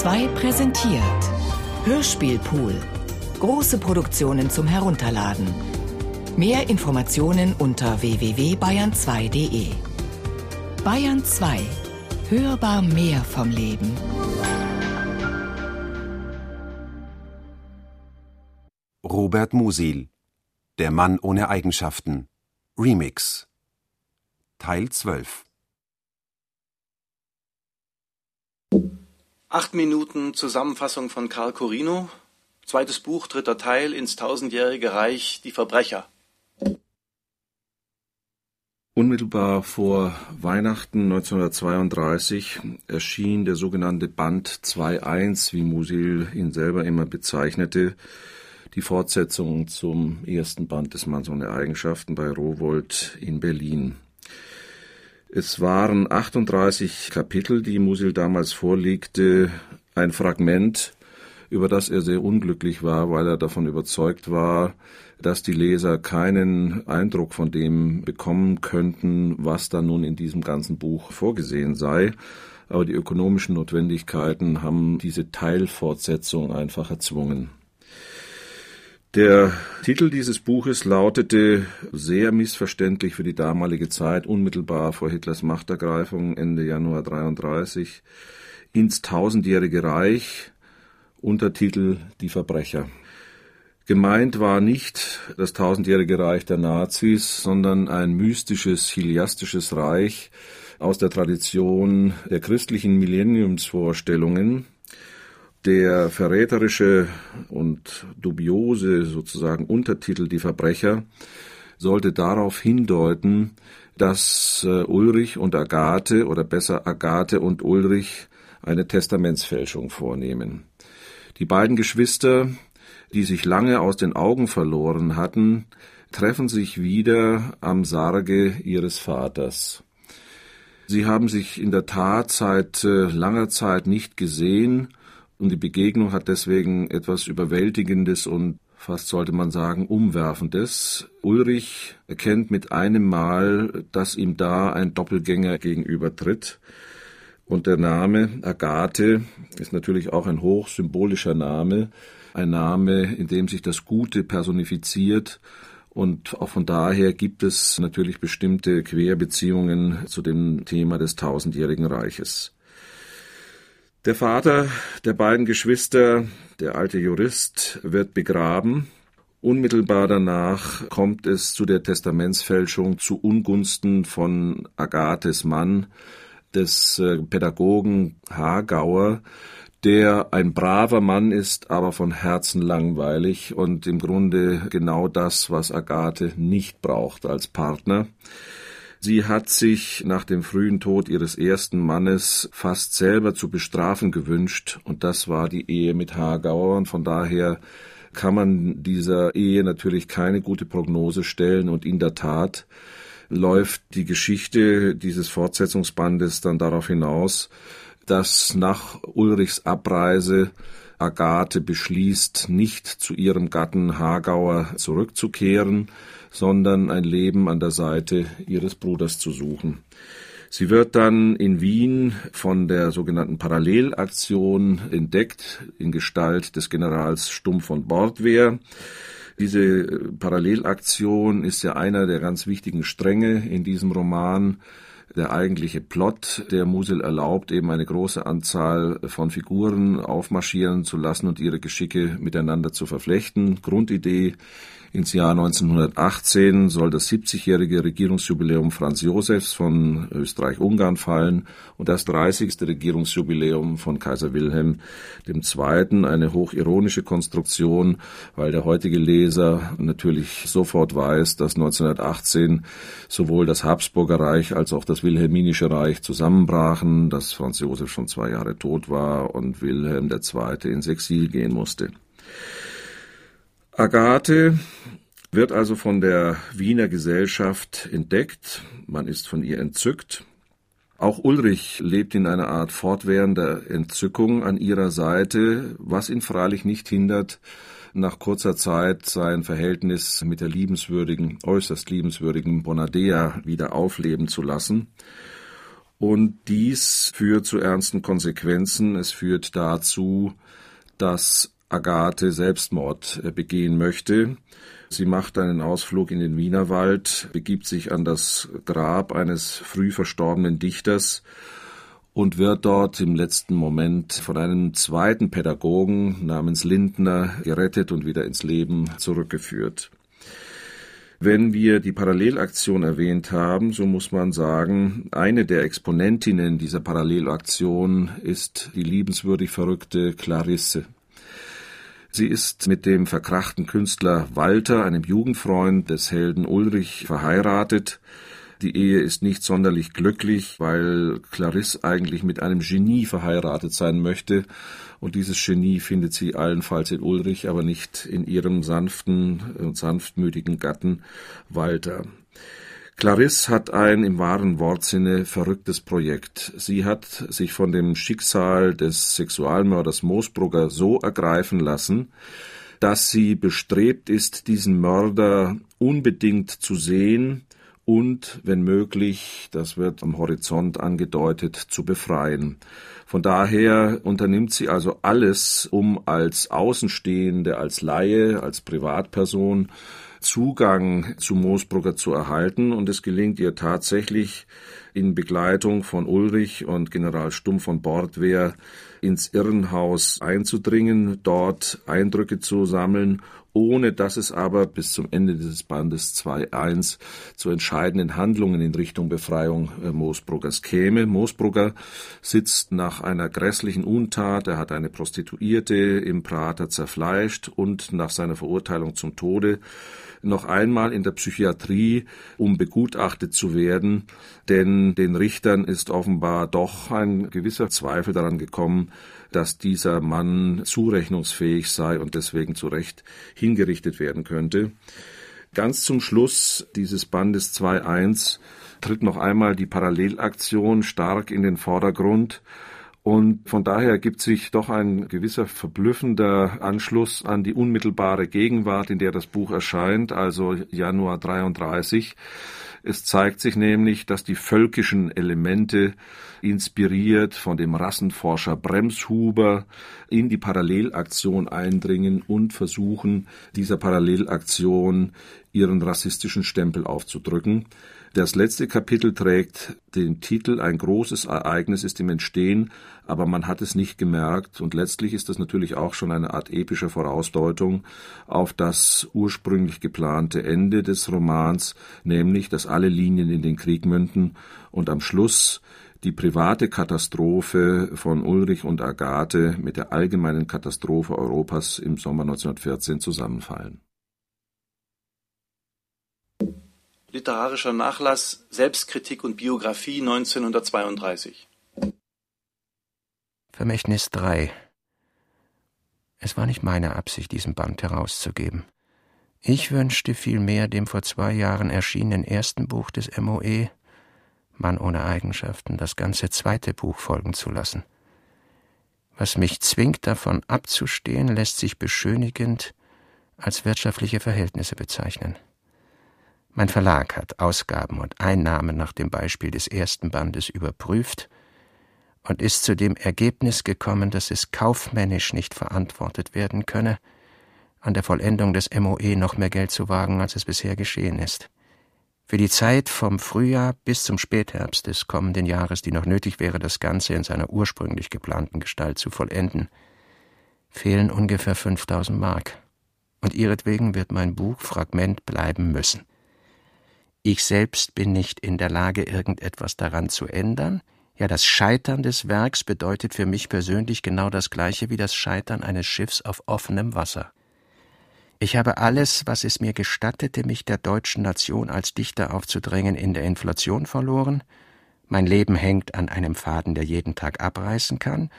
2 präsentiert Hörspielpool. Große Produktionen zum Herunterladen. Mehr Informationen unter www.bayern2.de. Bayern 2. Hörbar mehr vom Leben. Robert Musil Der Mann ohne Eigenschaften Remix Teil 12 Acht Minuten Zusammenfassung von Karl Corino, zweites Buch, dritter Teil ins tausendjährige Reich, die Verbrecher. Unmittelbar vor Weihnachten 1932 erschien der sogenannte Band 2.1, wie Musil ihn selber immer bezeichnete, die Fortsetzung zum ersten Band des Manns ohne Eigenschaften bei Rowold in Berlin. Es waren 38 Kapitel, die Musil damals vorlegte, ein Fragment, über das er sehr unglücklich war, weil er davon überzeugt war, dass die Leser keinen Eindruck von dem bekommen könnten, was da nun in diesem ganzen Buch vorgesehen sei. Aber die ökonomischen Notwendigkeiten haben diese Teilfortsetzung einfach erzwungen. Der Titel dieses Buches lautete sehr missverständlich für die damalige Zeit, unmittelbar vor Hitlers Machtergreifung Ende Januar 33, ins tausendjährige Reich, Untertitel Die Verbrecher. Gemeint war nicht das tausendjährige Reich der Nazis, sondern ein mystisches, chiliastisches Reich aus der Tradition der christlichen Millenniumsvorstellungen, der verräterische und dubiose sozusagen Untertitel Die Verbrecher sollte darauf hindeuten, dass äh, Ulrich und Agathe oder besser Agathe und Ulrich eine Testamentsfälschung vornehmen. Die beiden Geschwister, die sich lange aus den Augen verloren hatten, treffen sich wieder am Sarge ihres Vaters. Sie haben sich in der Tat seit äh, langer Zeit nicht gesehen und die Begegnung hat deswegen etwas Überwältigendes und fast sollte man sagen Umwerfendes. Ulrich erkennt mit einem Mal, dass ihm da ein Doppelgänger gegenübertritt. Und der Name Agathe ist natürlich auch ein hochsymbolischer Name, ein Name, in dem sich das Gute personifiziert. Und auch von daher gibt es natürlich bestimmte Querbeziehungen zu dem Thema des tausendjährigen Reiches. Der Vater der beiden Geschwister, der alte Jurist, wird begraben. Unmittelbar danach kommt es zu der Testamentsfälschung zu Ungunsten von Agathes Mann, des äh, Pädagogen Hagauer, der ein braver Mann ist, aber von Herzen langweilig und im Grunde genau das, was Agathe nicht braucht als Partner. Sie hat sich nach dem frühen Tod ihres ersten Mannes fast selber zu bestrafen gewünscht, und das war die Ehe mit Hagauer, und von daher kann man dieser Ehe natürlich keine gute Prognose stellen, und in der Tat läuft die Geschichte dieses Fortsetzungsbandes dann darauf hinaus, dass nach Ulrichs Abreise Agathe beschließt, nicht zu ihrem Gatten Hagauer zurückzukehren, sondern ein Leben an der Seite ihres Bruders zu suchen. Sie wird dann in Wien von der sogenannten Parallelaktion entdeckt in Gestalt des Generals Stumm von Bordwehr. Diese Parallelaktion ist ja einer der ganz wichtigen Stränge in diesem Roman. Der eigentliche Plot der Musil erlaubt eben eine große Anzahl von Figuren aufmarschieren zu lassen und ihre Geschicke miteinander zu verflechten. Grundidee ins Jahr 1918 soll das 70-jährige Regierungsjubiläum Franz Josefs von Österreich-Ungarn fallen und das 30. Regierungsjubiläum von Kaiser Wilhelm II. Eine hochironische Konstruktion, weil der heutige Leser natürlich sofort weiß, dass 1918 sowohl das Habsburger Reich als auch das Wilhelminische Reich zusammenbrachen, dass Franz Josef schon zwei Jahre tot war und Wilhelm II. ins Exil gehen musste. Agathe wird also von der Wiener Gesellschaft entdeckt, man ist von ihr entzückt. Auch Ulrich lebt in einer Art fortwährender Entzückung an ihrer Seite, was ihn freilich nicht hindert, nach kurzer Zeit sein Verhältnis mit der liebenswürdigen, äußerst liebenswürdigen Bonadea wieder aufleben zu lassen. Und dies führt zu ernsten Konsequenzen. Es führt dazu, dass Agathe Selbstmord äh, begehen möchte. Sie macht einen Ausflug in den Wienerwald, begibt sich an das Grab eines früh verstorbenen Dichters und wird dort im letzten Moment von einem zweiten Pädagogen namens Lindner gerettet und wieder ins Leben zurückgeführt. Wenn wir die Parallelaktion erwähnt haben, so muss man sagen, eine der Exponentinnen dieser Parallelaktion ist die liebenswürdig verrückte Clarisse. Sie ist mit dem verkrachten Künstler Walter, einem Jugendfreund des Helden Ulrich, verheiratet. Die Ehe ist nicht sonderlich glücklich, weil Clarisse eigentlich mit einem Genie verheiratet sein möchte. Und dieses Genie findet sie allenfalls in Ulrich, aber nicht in ihrem sanften und sanftmütigen Gatten Walter. Clarisse hat ein im wahren Wortsinne verrücktes Projekt. Sie hat sich von dem Schicksal des Sexualmörders Moosbrugger so ergreifen lassen, dass sie bestrebt ist, diesen Mörder unbedingt zu sehen und, wenn möglich, das wird am Horizont angedeutet, zu befreien. Von daher unternimmt sie also alles, um als Außenstehende, als Laie, als Privatperson Zugang zu Moosbrugger zu erhalten. Und es gelingt ihr tatsächlich in Begleitung von Ulrich und General Stumm von Bordwehr ins Irrenhaus einzudringen, dort Eindrücke zu sammeln ohne dass es aber bis zum Ende dieses Bandes 2.1 zu entscheidenden Handlungen in Richtung Befreiung äh, Moosbruggers käme. Moosbrugger sitzt nach einer grässlichen Untat, er hat eine Prostituierte im Prater zerfleischt und nach seiner Verurteilung zum Tode noch einmal in der Psychiatrie, um begutachtet zu werden, denn den Richtern ist offenbar doch ein gewisser Zweifel daran gekommen, dass dieser Mann zurechnungsfähig sei und deswegen zu Recht hingerichtet werden könnte. Ganz zum Schluss dieses Bandes 2.1 tritt noch einmal die Parallelaktion stark in den Vordergrund und von daher ergibt sich doch ein gewisser verblüffender Anschluss an die unmittelbare Gegenwart, in der das Buch erscheint, also Januar 33. Es zeigt sich nämlich, dass die völkischen Elemente inspiriert von dem Rassenforscher Bremshuber in die Parallelaktion eindringen und versuchen, dieser Parallelaktion ihren rassistischen Stempel aufzudrücken. Das letzte Kapitel trägt den Titel Ein großes Ereignis ist im Entstehen, aber man hat es nicht gemerkt und letztlich ist das natürlich auch schon eine Art epische Vorausdeutung auf das ursprünglich geplante Ende des Romans, nämlich dass alle Linien in den Krieg münden und am Schluss die private Katastrophe von Ulrich und Agathe mit der allgemeinen Katastrophe Europas im Sommer 1914 zusammenfallen. Literarischer Nachlass Selbstkritik und Biografie 1932 Vermächtnis 3 Es war nicht meine Absicht, diesen Band herauszugeben. Ich wünschte vielmehr dem vor zwei Jahren erschienenen ersten Buch des MOE Mann ohne Eigenschaften, das ganze zweite Buch folgen zu lassen. Was mich zwingt, davon abzustehen, lässt sich beschönigend als wirtschaftliche Verhältnisse bezeichnen. Mein Verlag hat Ausgaben und Einnahmen nach dem Beispiel des ersten Bandes überprüft und ist zu dem Ergebnis gekommen, dass es kaufmännisch nicht verantwortet werden könne, an der Vollendung des MOE noch mehr Geld zu wagen, als es bisher geschehen ist. Für die Zeit vom Frühjahr bis zum Spätherbst des kommenden Jahres, die noch nötig wäre, das Ganze in seiner ursprünglich geplanten Gestalt zu vollenden, fehlen ungefähr 5000 Mark. Und ihretwegen wird mein Buch Fragment bleiben müssen. Ich selbst bin nicht in der Lage, irgendetwas daran zu ändern. Ja, das Scheitern des Werks bedeutet für mich persönlich genau das gleiche wie das Scheitern eines Schiffs auf offenem Wasser. Ich habe alles, was es mir gestattete, mich der deutschen Nation als Dichter aufzudrängen, in der Inflation verloren. Mein Leben hängt an einem Faden, der jeden Tag abreißen kann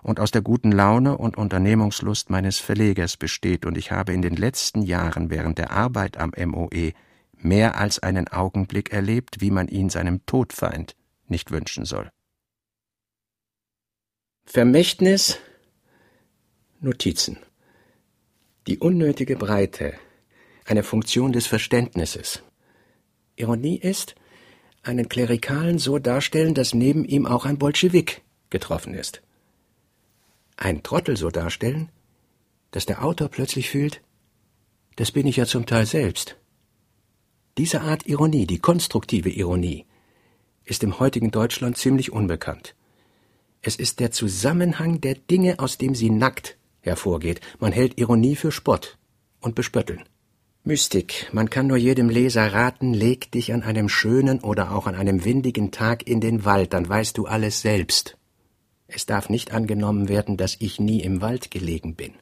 und aus der guten Laune und Unternehmungslust meines Verlegers besteht, und ich habe in den letzten Jahren während der Arbeit am MOE mehr als einen Augenblick erlebt, wie man ihn seinem Todfeind nicht wünschen soll. Vermächtnis Notizen die unnötige Breite, eine Funktion des Verständnisses. Ironie ist, einen Klerikalen so darstellen, dass neben ihm auch ein Bolschewik getroffen ist. Ein Trottel so darstellen, dass der Autor plötzlich fühlt, das bin ich ja zum Teil selbst. Diese Art Ironie, die konstruktive Ironie, ist im heutigen Deutschland ziemlich unbekannt. Es ist der Zusammenhang der Dinge, aus dem sie nackt hervorgeht. Man hält Ironie für Spott und Bespötteln. Mystik, man kann nur jedem Leser raten, leg dich an einem schönen oder auch an einem windigen Tag in den Wald, dann weißt du alles selbst. Es darf nicht angenommen werden, dass ich nie im Wald gelegen bin.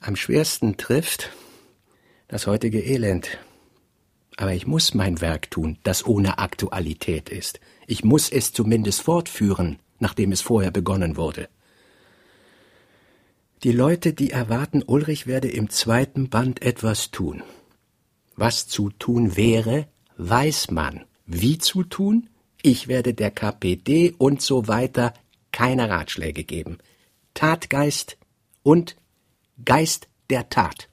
Am schwersten trifft das heutige Elend. Aber ich muss mein Werk tun, das ohne Aktualität ist. Ich muss es zumindest fortführen, nachdem es vorher begonnen wurde. Die Leute, die erwarten, Ulrich werde im zweiten Band etwas tun. Was zu tun wäre, weiß man. Wie zu tun? Ich werde der KPD und so weiter keine Ratschläge geben. Tatgeist und Geist der Tat.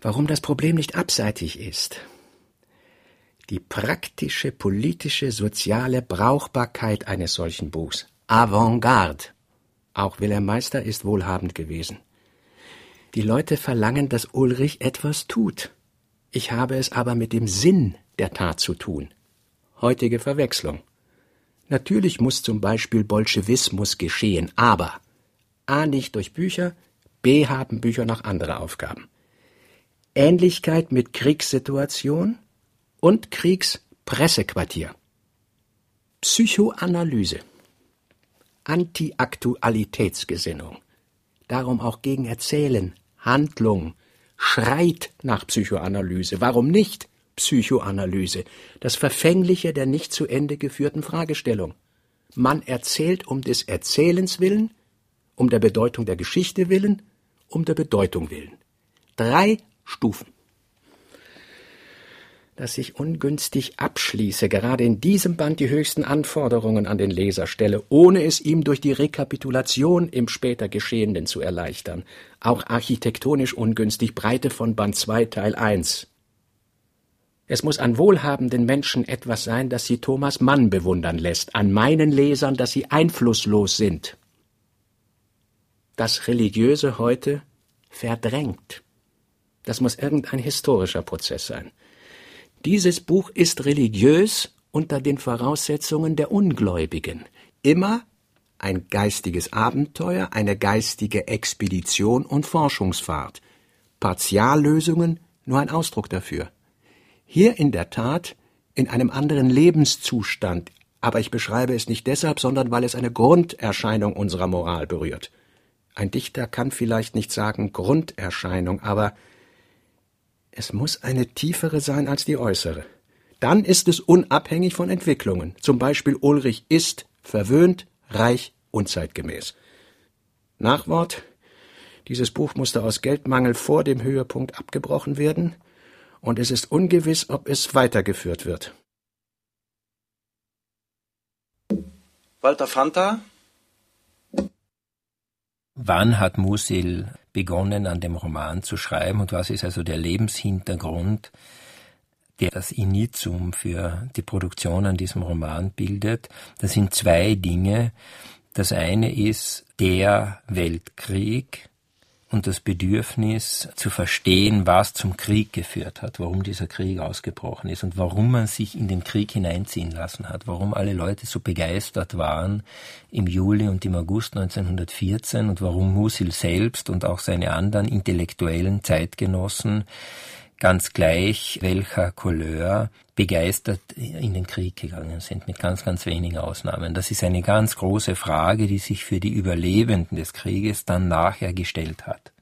Warum das Problem nicht abseitig ist? Die praktische, politische, soziale Brauchbarkeit eines solchen Buchs. Avantgarde auch Wilhelm Meister ist wohlhabend gewesen. Die Leute verlangen, dass Ulrich etwas tut. Ich habe es aber mit dem Sinn der Tat zu tun. Heutige Verwechslung. Natürlich muss zum Beispiel Bolschewismus geschehen, aber A nicht durch Bücher, B haben Bücher noch andere Aufgaben. Ähnlichkeit mit Kriegssituation und Kriegspressequartier. Psychoanalyse. Anti-Aktualitätsgesinnung. Darum auch gegen Erzählen, Handlung, schreit nach Psychoanalyse. Warum nicht Psychoanalyse? Das Verfängliche der nicht zu Ende geführten Fragestellung. Man erzählt um des Erzählens willen, um der Bedeutung der Geschichte willen, um der Bedeutung willen. Drei Stufen dass ich ungünstig abschließe, gerade in diesem Band die höchsten Anforderungen an den Leser stelle, ohne es ihm durch die Rekapitulation im später Geschehenen zu erleichtern. Auch architektonisch ungünstig Breite von Band 2 Teil 1. Es muss an wohlhabenden Menschen etwas sein, das sie Thomas Mann bewundern lässt, an meinen Lesern, dass sie einflusslos sind. Das Religiöse heute verdrängt. Das muss irgendein historischer Prozess sein. Dieses Buch ist religiös unter den Voraussetzungen der Ungläubigen. Immer ein geistiges Abenteuer, eine geistige Expedition und Forschungsfahrt. Partiallösungen nur ein Ausdruck dafür. Hier in der Tat in einem anderen Lebenszustand, aber ich beschreibe es nicht deshalb, sondern weil es eine Grunderscheinung unserer Moral berührt. Ein Dichter kann vielleicht nicht sagen Grunderscheinung, aber es muss eine tiefere sein als die äußere. Dann ist es unabhängig von Entwicklungen. Zum Beispiel Ulrich ist verwöhnt, reich, unzeitgemäß. Nachwort. Dieses Buch musste aus Geldmangel vor dem Höhepunkt abgebrochen werden, und es ist ungewiss, ob es weitergeführt wird. Walter Fanta? Wann hat Musil begonnen, an dem Roman zu schreiben und was ist also der Lebenshintergrund, der das Initium für die Produktion an diesem Roman bildet. Das sind zwei Dinge. Das eine ist der Weltkrieg, und das Bedürfnis zu verstehen, was zum Krieg geführt hat, warum dieser Krieg ausgebrochen ist und warum man sich in den Krieg hineinziehen lassen hat, warum alle Leute so begeistert waren im Juli und im August 1914 und warum Musil selbst und auch seine anderen intellektuellen Zeitgenossen ganz gleich welcher Couleur begeistert in den Krieg gegangen sind, mit ganz, ganz wenigen Ausnahmen. Das ist eine ganz große Frage, die sich für die Überlebenden des Krieges dann nachher gestellt hat.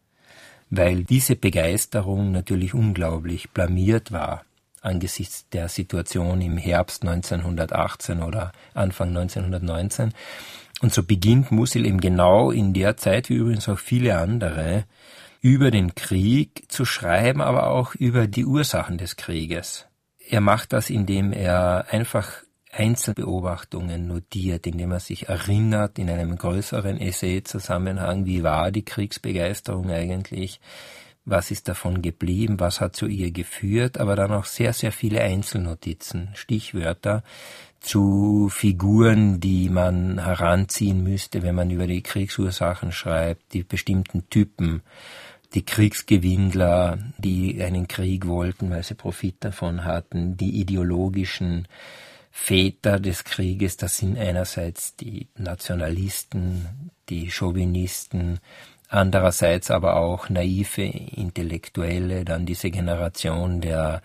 Weil diese Begeisterung natürlich unglaublich blamiert war angesichts der Situation im Herbst 1918 oder Anfang 1919. Und so beginnt Musil eben genau in der Zeit, wie übrigens auch viele andere, über den Krieg zu schreiben, aber auch über die Ursachen des Krieges. Er macht das, indem er einfach Einzelbeobachtungen notiert, indem er sich erinnert in einem größeren Essay-Zusammenhang, wie war die Kriegsbegeisterung eigentlich, was ist davon geblieben, was hat zu ihr geführt, aber dann auch sehr, sehr viele Einzelnotizen, Stichwörter zu Figuren, die man heranziehen müsste, wenn man über die Kriegsursachen schreibt, die bestimmten Typen, die Kriegsgewinnler, die einen Krieg wollten, weil sie Profit davon hatten, die ideologischen Väter des Krieges, das sind einerseits die Nationalisten, die Chauvinisten, andererseits aber auch naive Intellektuelle, dann diese Generation der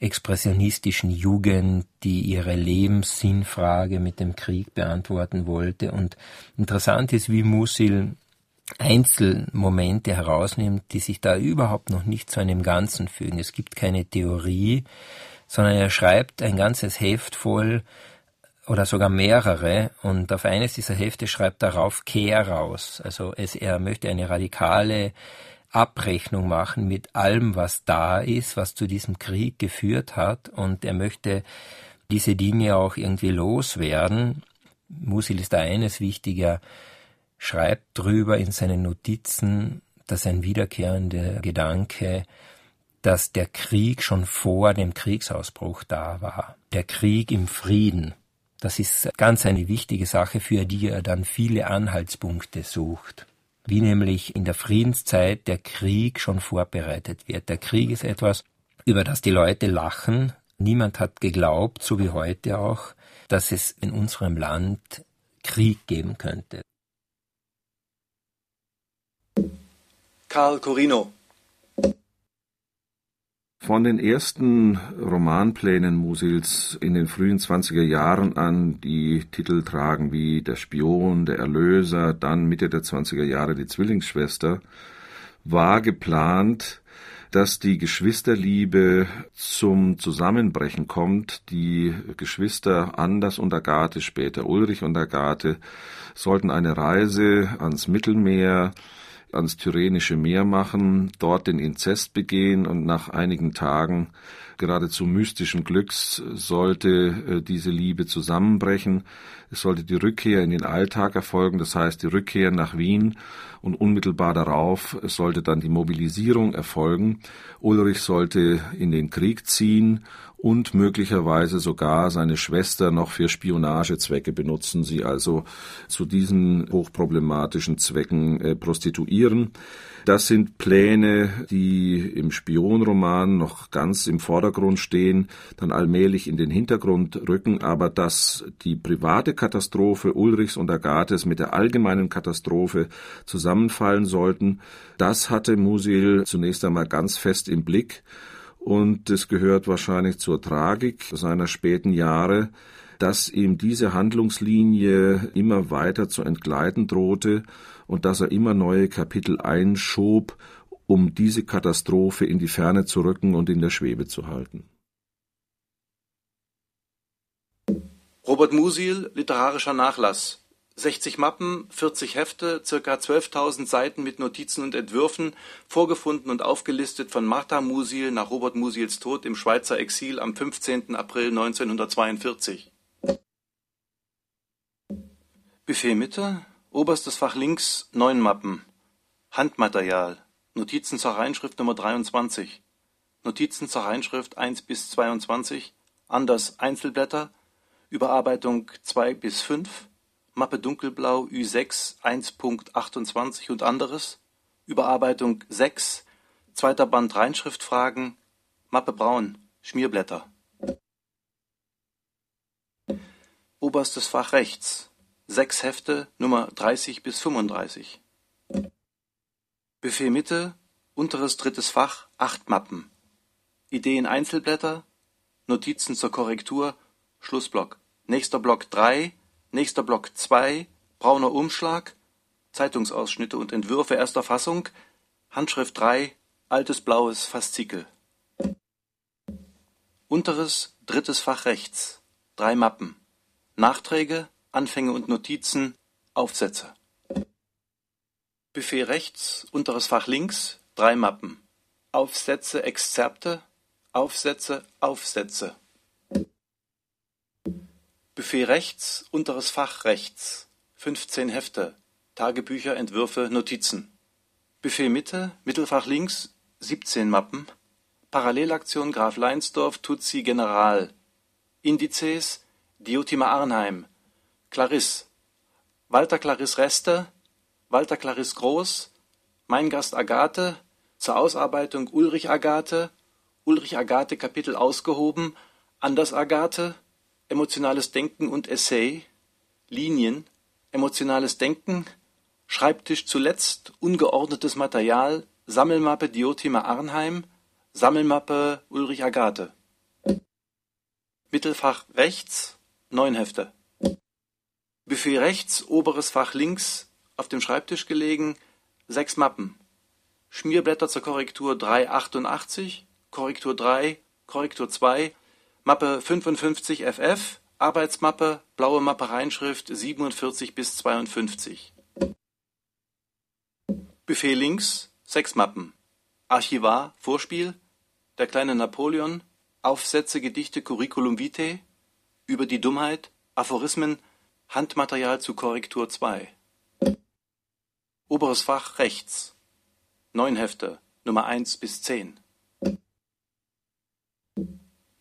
expressionistischen Jugend, die ihre Lebenssinnfrage mit dem Krieg beantworten wollte. Und interessant ist, wie Musil Einzelmomente herausnimmt, die sich da überhaupt noch nicht zu einem Ganzen fügen. Es gibt keine Theorie, sondern er schreibt ein ganzes Heft voll oder sogar mehrere und auf eines dieser Hefte schreibt er rauf Kehr raus. Also es, er möchte eine radikale Abrechnung machen mit allem, was da ist, was zu diesem Krieg geführt hat und er möchte diese Dinge auch irgendwie loswerden. Musil ist da eines wichtiger, schreibt drüber in seinen Notizen, dass ein wiederkehrender Gedanke, dass der Krieg schon vor dem Kriegsausbruch da war. Der Krieg im Frieden. Das ist ganz eine wichtige Sache, für die er dann viele Anhaltspunkte sucht. Wie nämlich in der Friedenszeit der Krieg schon vorbereitet wird. Der Krieg ist etwas, über das die Leute lachen. Niemand hat geglaubt, so wie heute auch, dass es in unserem Land Krieg geben könnte. Karl Corino von den ersten Romanplänen Musils in den frühen 20er Jahren an, die Titel tragen wie Der Spion, Der Erlöser, dann Mitte der 20er Jahre die Zwillingsschwester, war geplant, dass die Geschwisterliebe zum Zusammenbrechen kommt. Die Geschwister Anders und Agathe, später Ulrich und Agathe, sollten eine Reise ans Mittelmeer ans Tyrrhenische Meer machen, dort den Inzest begehen und nach einigen Tagen geradezu mystischen Glücks sollte äh, diese Liebe zusammenbrechen. Es sollte die Rückkehr in den Alltag erfolgen, das heißt die Rückkehr nach Wien und unmittelbar darauf sollte dann die Mobilisierung erfolgen. Ulrich sollte in den Krieg ziehen und möglicherweise sogar seine Schwester noch für Spionagezwecke benutzen, sie also zu diesen hochproblematischen Zwecken äh, prostituieren. Das sind Pläne, die im Spionroman noch ganz im Vordergrund stehen, dann allmählich in den Hintergrund rücken, aber dass die private Katastrophe Ulrichs und Agathes mit der allgemeinen Katastrophe zusammenfallen sollten, das hatte Musil zunächst einmal ganz fest im Blick. Und es gehört wahrscheinlich zur Tragik seiner späten Jahre, dass ihm diese Handlungslinie immer weiter zu entgleiten drohte und dass er immer neue Kapitel einschob, um diese Katastrophe in die Ferne zu rücken und in der Schwebe zu halten. Robert Musil, literarischer Nachlass 60 Mappen, 40 Hefte, circa 12.000 Seiten mit Notizen und Entwürfen, vorgefunden und aufgelistet von Martha Musil nach Robert Musils Tod im Schweizer Exil am 15. April 1942. Buffet Mitte, oberstes Fach links, neun Mappen. Handmaterial, Notizen zur Reinschrift Nummer 23, Notizen zur Reinschrift 1 bis 22, anders Einzelblätter, Überarbeitung 2 bis 5, Mappe Dunkelblau Ü6 1.28 und anderes, Überarbeitung 6, zweiter Band Reinschriftfragen, Mappe Braun, Schmierblätter. Oberstes Fach rechts, sechs Hefte, Nummer 30 bis 35. Buffet Mitte, unteres drittes Fach, acht Mappen. Ideen Einzelblätter, Notizen zur Korrektur, Schlussblock. Nächster Block 3, Nächster Block 2, brauner Umschlag, Zeitungsausschnitte und Entwürfe erster Fassung, Handschrift 3, altes blaues Faszikel. Unteres, drittes Fach rechts, drei Mappen. Nachträge, Anfänge und Notizen, Aufsätze. Buffet rechts, unteres Fach links, drei Mappen. Aufsätze, Exzerpte, Aufsätze, Aufsätze. Buffet rechts, unteres Fach rechts, 15 Hefte, Tagebücher, Entwürfe, Notizen. Buffet Mitte, Mittelfach links, 17 Mappen Parallelaktion Graf Leinsdorf Tutsi General Indizes Diotima Arnheim Clarisse. Walter Clarisse Reste Walter Clarisse Groß Mein Gast Agathe zur Ausarbeitung Ulrich Agathe Ulrich Agathe Kapitel ausgehoben Anders Agathe Emotionales Denken und Essay Linien Emotionales Denken Schreibtisch zuletzt Ungeordnetes Material Sammelmappe Diotima Arnheim Sammelmappe Ulrich Agathe. Mittelfach rechts neun Hefte Buffet rechts, oberes Fach links, auf dem Schreibtisch gelegen, sechs Mappen. Schmierblätter zur Korrektur 388, Korrektur 3, Korrektur 2, Mappe 55 FF, Arbeitsmappe, blaue Mappe Reinschrift 47 bis 52. Buffet links, sechs Mappen. Archivar, Vorspiel, Der kleine Napoleon, Aufsätze, Gedichte, Curriculum vitae, Über die Dummheit, Aphorismen, Handmaterial zu Korrektur 2. Oberes Fach rechts. Neun Hefte, Nummer 1 bis 10.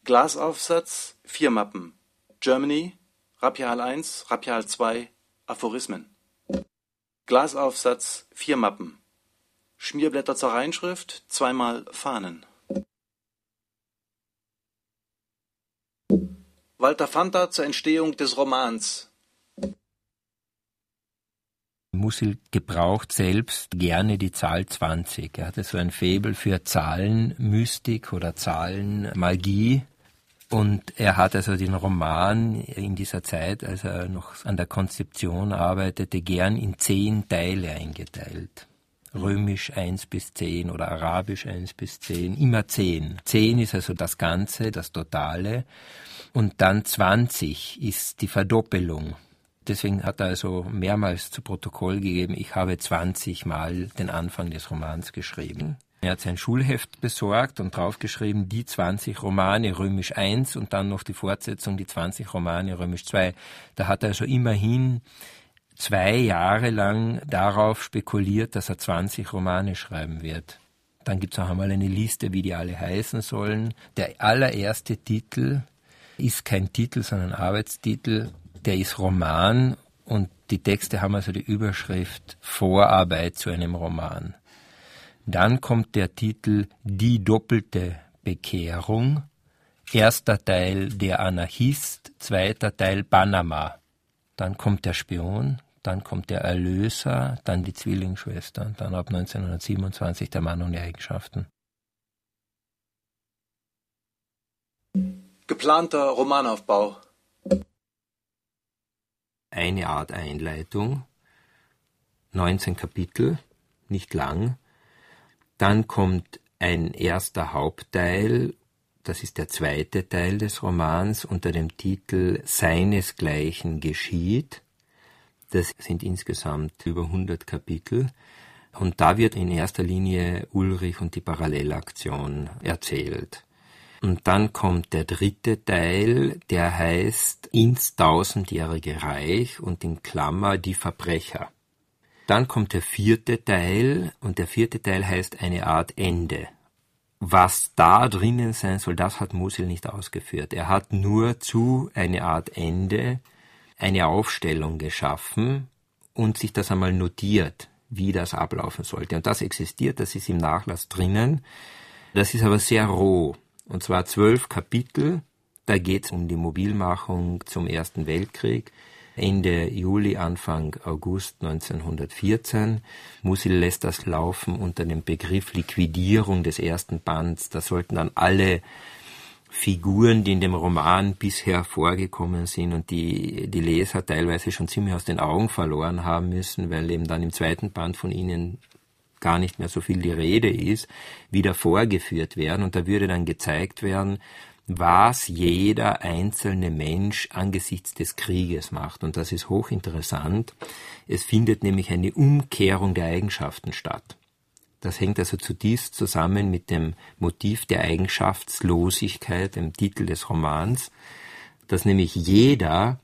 Glasaufsatz, vier Mappen. Germany, Rapial 1, Rapial 2, Aphorismen. Glasaufsatz, vier Mappen. Schmierblätter zur Reinschrift, zweimal Fahnen. Walter Fanta zur Entstehung des Romans. Musil gebraucht selbst gerne die Zahl 20. Er hatte so ein Faible für Zahlenmystik oder Zahlenmagie. Und er hat also den Roman in dieser Zeit, als er noch an der Konzeption arbeitete, gern in zehn Teile eingeteilt. Römisch 1 bis 10 oder Arabisch 1 bis 10, immer 10. 10 ist also das Ganze, das Totale. Und dann 20 ist die Verdoppelung. Deswegen hat er also mehrmals zu Protokoll gegeben, ich habe 20 Mal den Anfang des Romans geschrieben. Er hat sein Schulheft besorgt und draufgeschrieben, die 20 Romane römisch 1 und dann noch die Fortsetzung, die 20 Romane römisch 2. Da hat er also immerhin zwei Jahre lang darauf spekuliert, dass er 20 Romane schreiben wird. Dann gibt es auch einmal eine Liste, wie die alle heißen sollen. Der allererste Titel ist kein Titel, sondern Arbeitstitel. Der ist Roman und die Texte haben also die Überschrift Vorarbeit zu einem Roman. Dann kommt der Titel Die doppelte Bekehrung. Erster Teil Der Anarchist, zweiter Teil Panama. Dann kommt der Spion, dann kommt der Erlöser, dann die Zwillingsschwester dann ab 1927 der Mann ohne Eigenschaften. Geplanter Romanaufbau. Eine Art Einleitung, 19 Kapitel, nicht lang. Dann kommt ein erster Hauptteil, das ist der zweite Teil des Romans unter dem Titel Seinesgleichen geschieht. Das sind insgesamt über 100 Kapitel. Und da wird in erster Linie Ulrich und die Parallelaktion erzählt. Und dann kommt der dritte Teil, der heißt ins tausendjährige Reich und in Klammer die Verbrecher. Dann kommt der vierte Teil und der vierte Teil heißt eine Art Ende. Was da drinnen sein soll, das hat Musil nicht ausgeführt. Er hat nur zu eine Art Ende eine Aufstellung geschaffen und sich das einmal notiert, wie das ablaufen sollte. Und das existiert, das ist im Nachlass drinnen. Das ist aber sehr roh. Und zwar zwölf Kapitel. Da geht es um die Mobilmachung zum Ersten Weltkrieg. Ende Juli, Anfang August 1914. Musil lässt das laufen unter dem Begriff Liquidierung des ersten Bands. Da sollten dann alle Figuren, die in dem Roman bisher vorgekommen sind und die die Leser teilweise schon ziemlich aus den Augen verloren haben müssen, weil eben dann im zweiten Band von ihnen gar nicht mehr so viel die Rede ist, wieder vorgeführt werden und da würde dann gezeigt werden, was jeder einzelne Mensch angesichts des Krieges macht. Und das ist hochinteressant. Es findet nämlich eine Umkehrung der Eigenschaften statt. Das hängt also zutiefst zusammen mit dem Motiv der Eigenschaftslosigkeit, dem Titel des Romans, dass nämlich jeder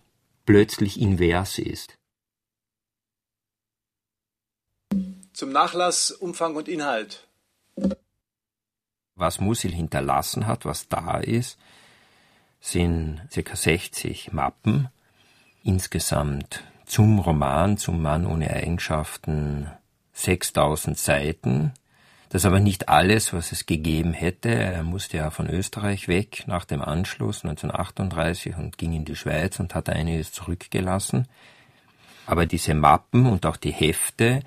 plötzlich invers ist. Zum Nachlass Umfang und Inhalt. Was Musil hinterlassen hat, was da ist, sind ca. 60 Mappen, insgesamt zum Roman, zum Mann ohne Eigenschaften 6000 Seiten. Das ist aber nicht alles, was es gegeben hätte. Er musste ja von Österreich weg nach dem Anschluss 1938 und ging in die Schweiz und hat einiges zurückgelassen. Aber diese Mappen und auch die Hefte,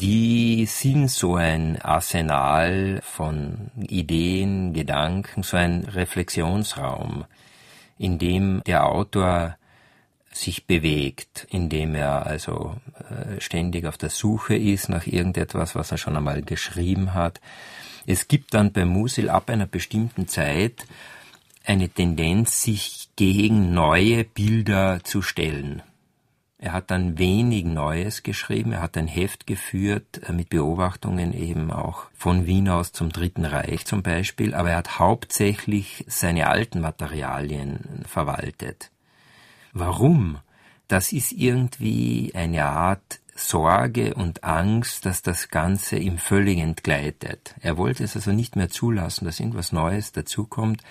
die sind so ein Arsenal von Ideen, Gedanken, so ein Reflexionsraum, in dem der Autor sich bewegt, in dem er also äh, ständig auf der Suche ist nach irgendetwas, was er schon einmal geschrieben hat. Es gibt dann bei Musil ab einer bestimmten Zeit eine Tendenz, sich gegen neue Bilder zu stellen. Er hat dann wenig Neues geschrieben. Er hat ein Heft geführt äh, mit Beobachtungen eben auch von Wien aus zum Dritten Reich zum Beispiel. Aber er hat hauptsächlich seine alten Materialien verwaltet. Warum? Das ist irgendwie eine Art Sorge und Angst, dass das Ganze ihm völlig entgleitet. Er wollte es also nicht mehr zulassen, dass irgendwas Neues dazukommt.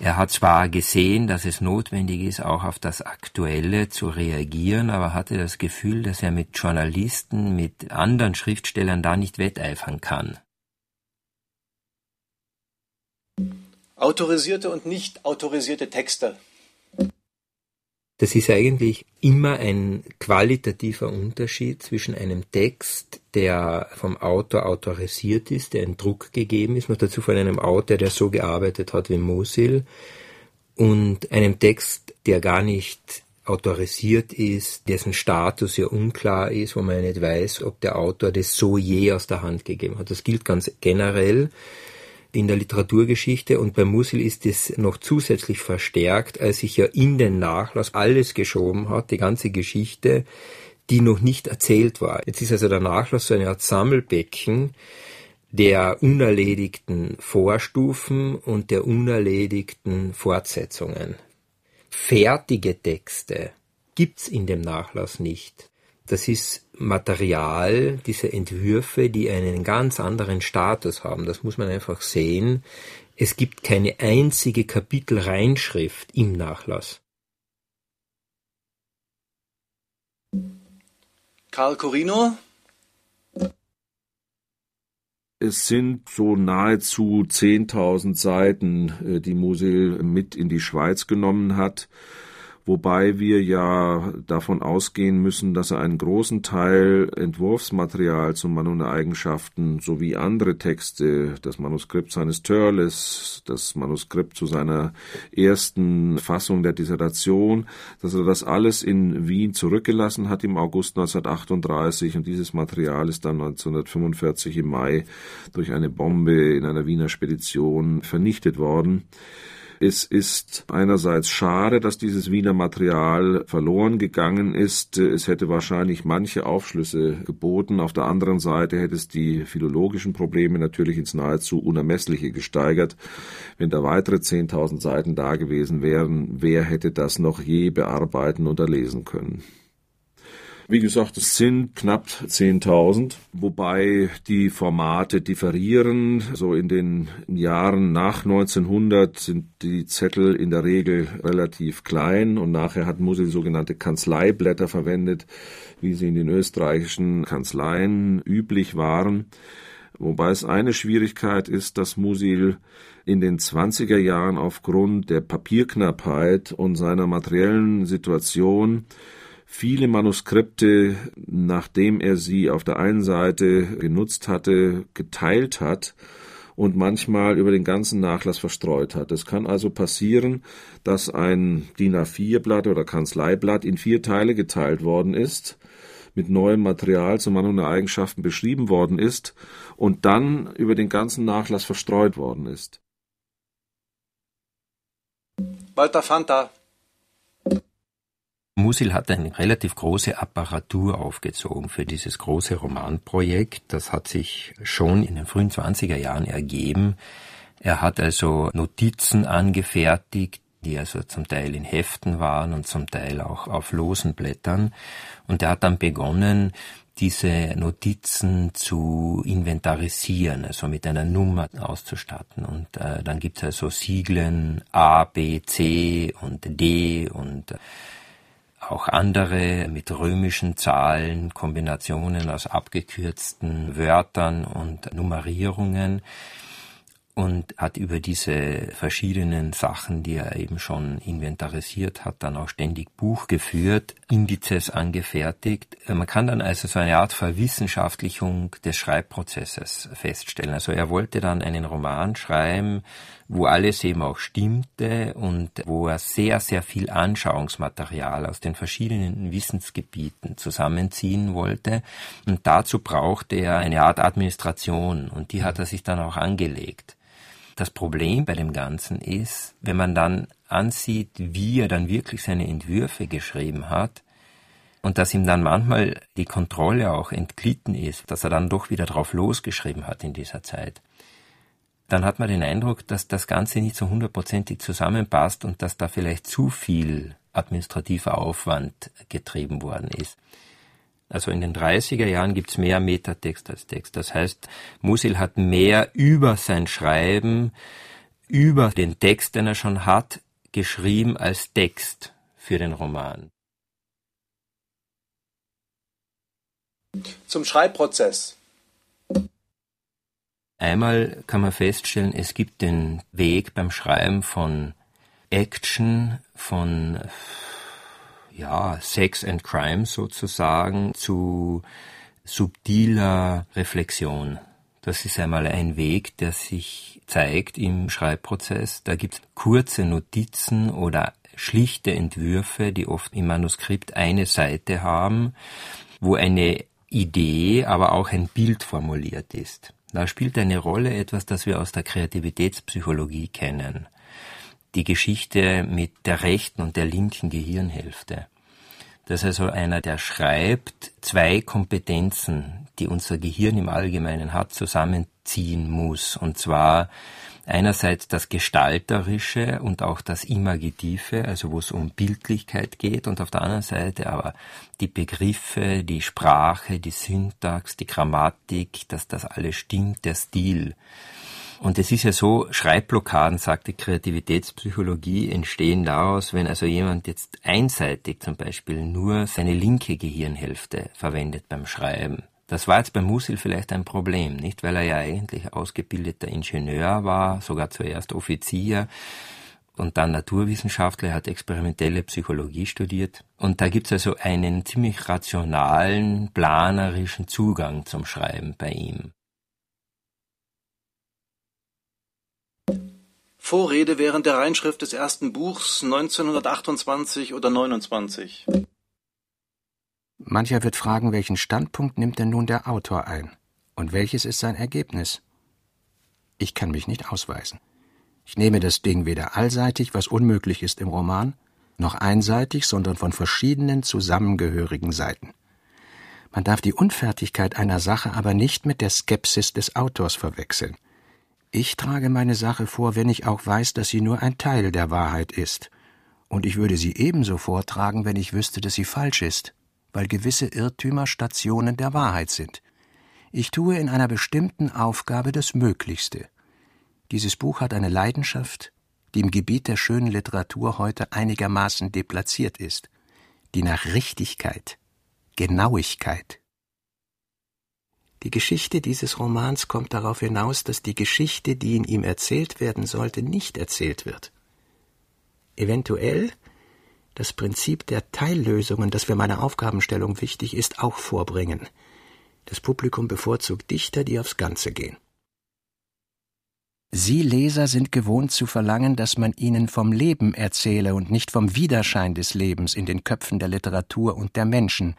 Er hat zwar gesehen, dass es notwendig ist, auch auf das Aktuelle zu reagieren, aber hatte das Gefühl, dass er mit Journalisten, mit anderen Schriftstellern da nicht wetteifern kann. Autorisierte und nicht autorisierte Texte. Das ist eigentlich immer ein qualitativer Unterschied zwischen einem Text, der vom Autor autorisiert ist, der in Druck gegeben ist, noch dazu von einem Autor, der so gearbeitet hat wie Mosil, und einem Text, der gar nicht autorisiert ist, dessen Status ja unklar ist, wo man nicht weiß, ob der Autor das so je aus der Hand gegeben hat. Das gilt ganz generell in der Literaturgeschichte und bei Musil ist es noch zusätzlich verstärkt, als sich ja in den Nachlass alles geschoben hat, die ganze Geschichte, die noch nicht erzählt war. Jetzt ist also der Nachlass so eine Art Sammelbecken der unerledigten Vorstufen und der unerledigten Fortsetzungen. Fertige Texte gibt's in dem Nachlass nicht. Das ist Material, diese Entwürfe, die einen ganz anderen Status haben. Das muss man einfach sehen. Es gibt keine einzige Kapitelreinschrift im Nachlass. Karl Corino? Es sind so nahezu 10.000 Seiten, äh, die Musil mit in die Schweiz genommen hat wobei wir ja davon ausgehen müssen, dass er einen großen Teil Entwurfsmaterial zum Mann und Eigenschaften sowie andere Texte, das Manuskript seines Törles, das Manuskript zu seiner ersten Fassung der Dissertation, dass er das alles in Wien zurückgelassen hat im August 1938 und dieses Material ist dann 1945 im Mai durch eine Bombe in einer Wiener Spedition vernichtet worden. Es ist einerseits schade, dass dieses Wiener Material verloren gegangen ist. Es hätte wahrscheinlich manche Aufschlüsse geboten. Auf der anderen Seite hätte es die philologischen Probleme natürlich ins nahezu Unermessliche gesteigert. Wenn da weitere 10.000 Seiten da gewesen wären, wer hätte das noch je bearbeiten oder lesen können? Wie gesagt, es sind knapp 10.000, wobei die Formate differieren. So in den Jahren nach 1900 sind die Zettel in der Regel relativ klein und nachher hat Musil sogenannte Kanzleiblätter verwendet, wie sie in den österreichischen Kanzleien üblich waren. Wobei es eine Schwierigkeit ist, dass Musil in den 20er Jahren aufgrund der Papierknappheit und seiner materiellen Situation viele Manuskripte, nachdem er sie auf der einen Seite genutzt hatte, geteilt hat und manchmal über den ganzen Nachlass verstreut hat. Es kann also passieren, dass ein DIN A4-Blatt oder Kanzleiblatt in vier Teile geteilt worden ist, mit neuem Material zum Mann und der Eigenschaften beschrieben worden ist und dann über den ganzen Nachlass verstreut worden ist. Walter Fanta, Musil hat eine relativ große Apparatur aufgezogen für dieses große Romanprojekt. Das hat sich schon in den frühen 20er Jahren ergeben. Er hat also Notizen angefertigt, die also zum Teil in Heften waren und zum Teil auch auf losen Blättern. Und er hat dann begonnen, diese Notizen zu inventarisieren, also mit einer Nummer auszustatten. Und äh, dann gibt es also Sieglen A, B, C und D und äh, auch andere mit römischen Zahlen, Kombinationen aus abgekürzten Wörtern und Nummerierungen und hat über diese verschiedenen Sachen, die er eben schon inventarisiert hat, dann auch ständig Buch geführt, Indizes angefertigt. Man kann dann also so eine Art Verwissenschaftlichung des Schreibprozesses feststellen. Also er wollte dann einen Roman schreiben, wo alles eben auch stimmte und wo er sehr, sehr viel Anschauungsmaterial aus den verschiedenen Wissensgebieten zusammenziehen wollte. Und dazu brauchte er eine Art Administration und die hat er sich dann auch angelegt. Das Problem bei dem Ganzen ist, wenn man dann ansieht, wie er dann wirklich seine Entwürfe geschrieben hat, und dass ihm dann manchmal die Kontrolle auch entglitten ist, dass er dann doch wieder drauf losgeschrieben hat in dieser Zeit, dann hat man den Eindruck, dass das Ganze nicht so hundertprozentig zusammenpasst und dass da vielleicht zu viel administrativer Aufwand getrieben worden ist. Also in den 30er Jahren gibt's mehr Metatext als Text. Das heißt, Musil hat mehr über sein Schreiben, über den Text, den er schon hat, geschrieben als Text für den Roman. Zum Schreibprozess. Einmal kann man feststellen, es gibt den Weg beim Schreiben von Action, von ja, Sex and Crime sozusagen zu subtiler Reflexion. Das ist einmal ein Weg, der sich zeigt im Schreibprozess. Da gibt es kurze Notizen oder schlichte Entwürfe, die oft im Manuskript eine Seite haben, wo eine Idee, aber auch ein Bild formuliert ist. Da spielt eine Rolle etwas, das wir aus der Kreativitätspsychologie kennen die Geschichte mit der rechten und der linken Gehirnhälfte. Das ist also einer, der schreibt, zwei Kompetenzen, die unser Gehirn im Allgemeinen hat, zusammenziehen muss. Und zwar einerseits das Gestalterische und auch das Imagitive, also wo es um Bildlichkeit geht, und auf der anderen Seite aber die Begriffe, die Sprache, die Syntax, die Grammatik, dass das alles stimmt, der Stil. Und es ist ja so, Schreibblockaden, sagt die Kreativitätspsychologie, entstehen daraus, wenn also jemand jetzt einseitig zum Beispiel nur seine linke Gehirnhälfte verwendet beim Schreiben. Das war jetzt bei Musil vielleicht ein Problem, nicht? Weil er ja eigentlich ausgebildeter Ingenieur war, sogar zuerst Offizier und dann Naturwissenschaftler, er hat experimentelle Psychologie studiert. Und da gibt's also einen ziemlich rationalen, planerischen Zugang zum Schreiben bei ihm. Vorrede während der Reinschrift des ersten Buchs 1928 oder 29. Mancher wird fragen, welchen Standpunkt nimmt denn nun der Autor ein? Und welches ist sein Ergebnis? Ich kann mich nicht ausweisen. Ich nehme das Ding weder allseitig, was unmöglich ist im Roman, noch einseitig, sondern von verschiedenen zusammengehörigen Seiten. Man darf die Unfertigkeit einer Sache aber nicht mit der Skepsis des Autors verwechseln. Ich trage meine Sache vor, wenn ich auch weiß, dass sie nur ein Teil der Wahrheit ist. Und ich würde sie ebenso vortragen, wenn ich wüsste, dass sie falsch ist, weil gewisse Irrtümer Stationen der Wahrheit sind. Ich tue in einer bestimmten Aufgabe das Möglichste. Dieses Buch hat eine Leidenschaft, die im Gebiet der schönen Literatur heute einigermaßen deplatziert ist, die nach Richtigkeit, Genauigkeit, die Geschichte dieses Romans kommt darauf hinaus, dass die Geschichte, die in ihm erzählt werden sollte, nicht erzählt wird. Eventuell das Prinzip der Teillösungen, das für meine Aufgabenstellung wichtig ist, auch vorbringen. Das Publikum bevorzugt Dichter, die aufs Ganze gehen. Sie Leser sind gewohnt zu verlangen, dass man ihnen vom Leben erzähle und nicht vom Widerschein des Lebens in den Köpfen der Literatur und der Menschen,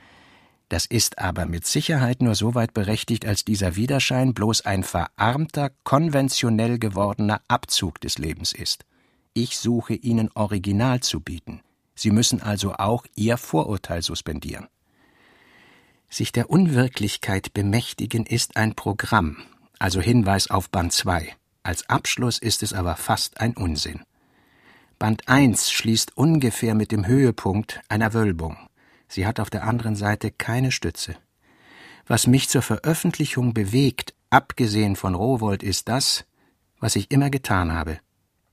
das ist aber mit Sicherheit nur so weit berechtigt, als dieser Widerschein bloß ein verarmter, konventionell gewordener Abzug des Lebens ist. Ich suche Ihnen Original zu bieten. Sie müssen also auch Ihr Vorurteil suspendieren. Sich der Unwirklichkeit bemächtigen ist ein Programm, also Hinweis auf Band 2. Als Abschluss ist es aber fast ein Unsinn. Band 1 schließt ungefähr mit dem Höhepunkt einer Wölbung. Sie hat auf der anderen Seite keine Stütze. Was mich zur Veröffentlichung bewegt, abgesehen von Rowold, ist das, was ich immer getan habe.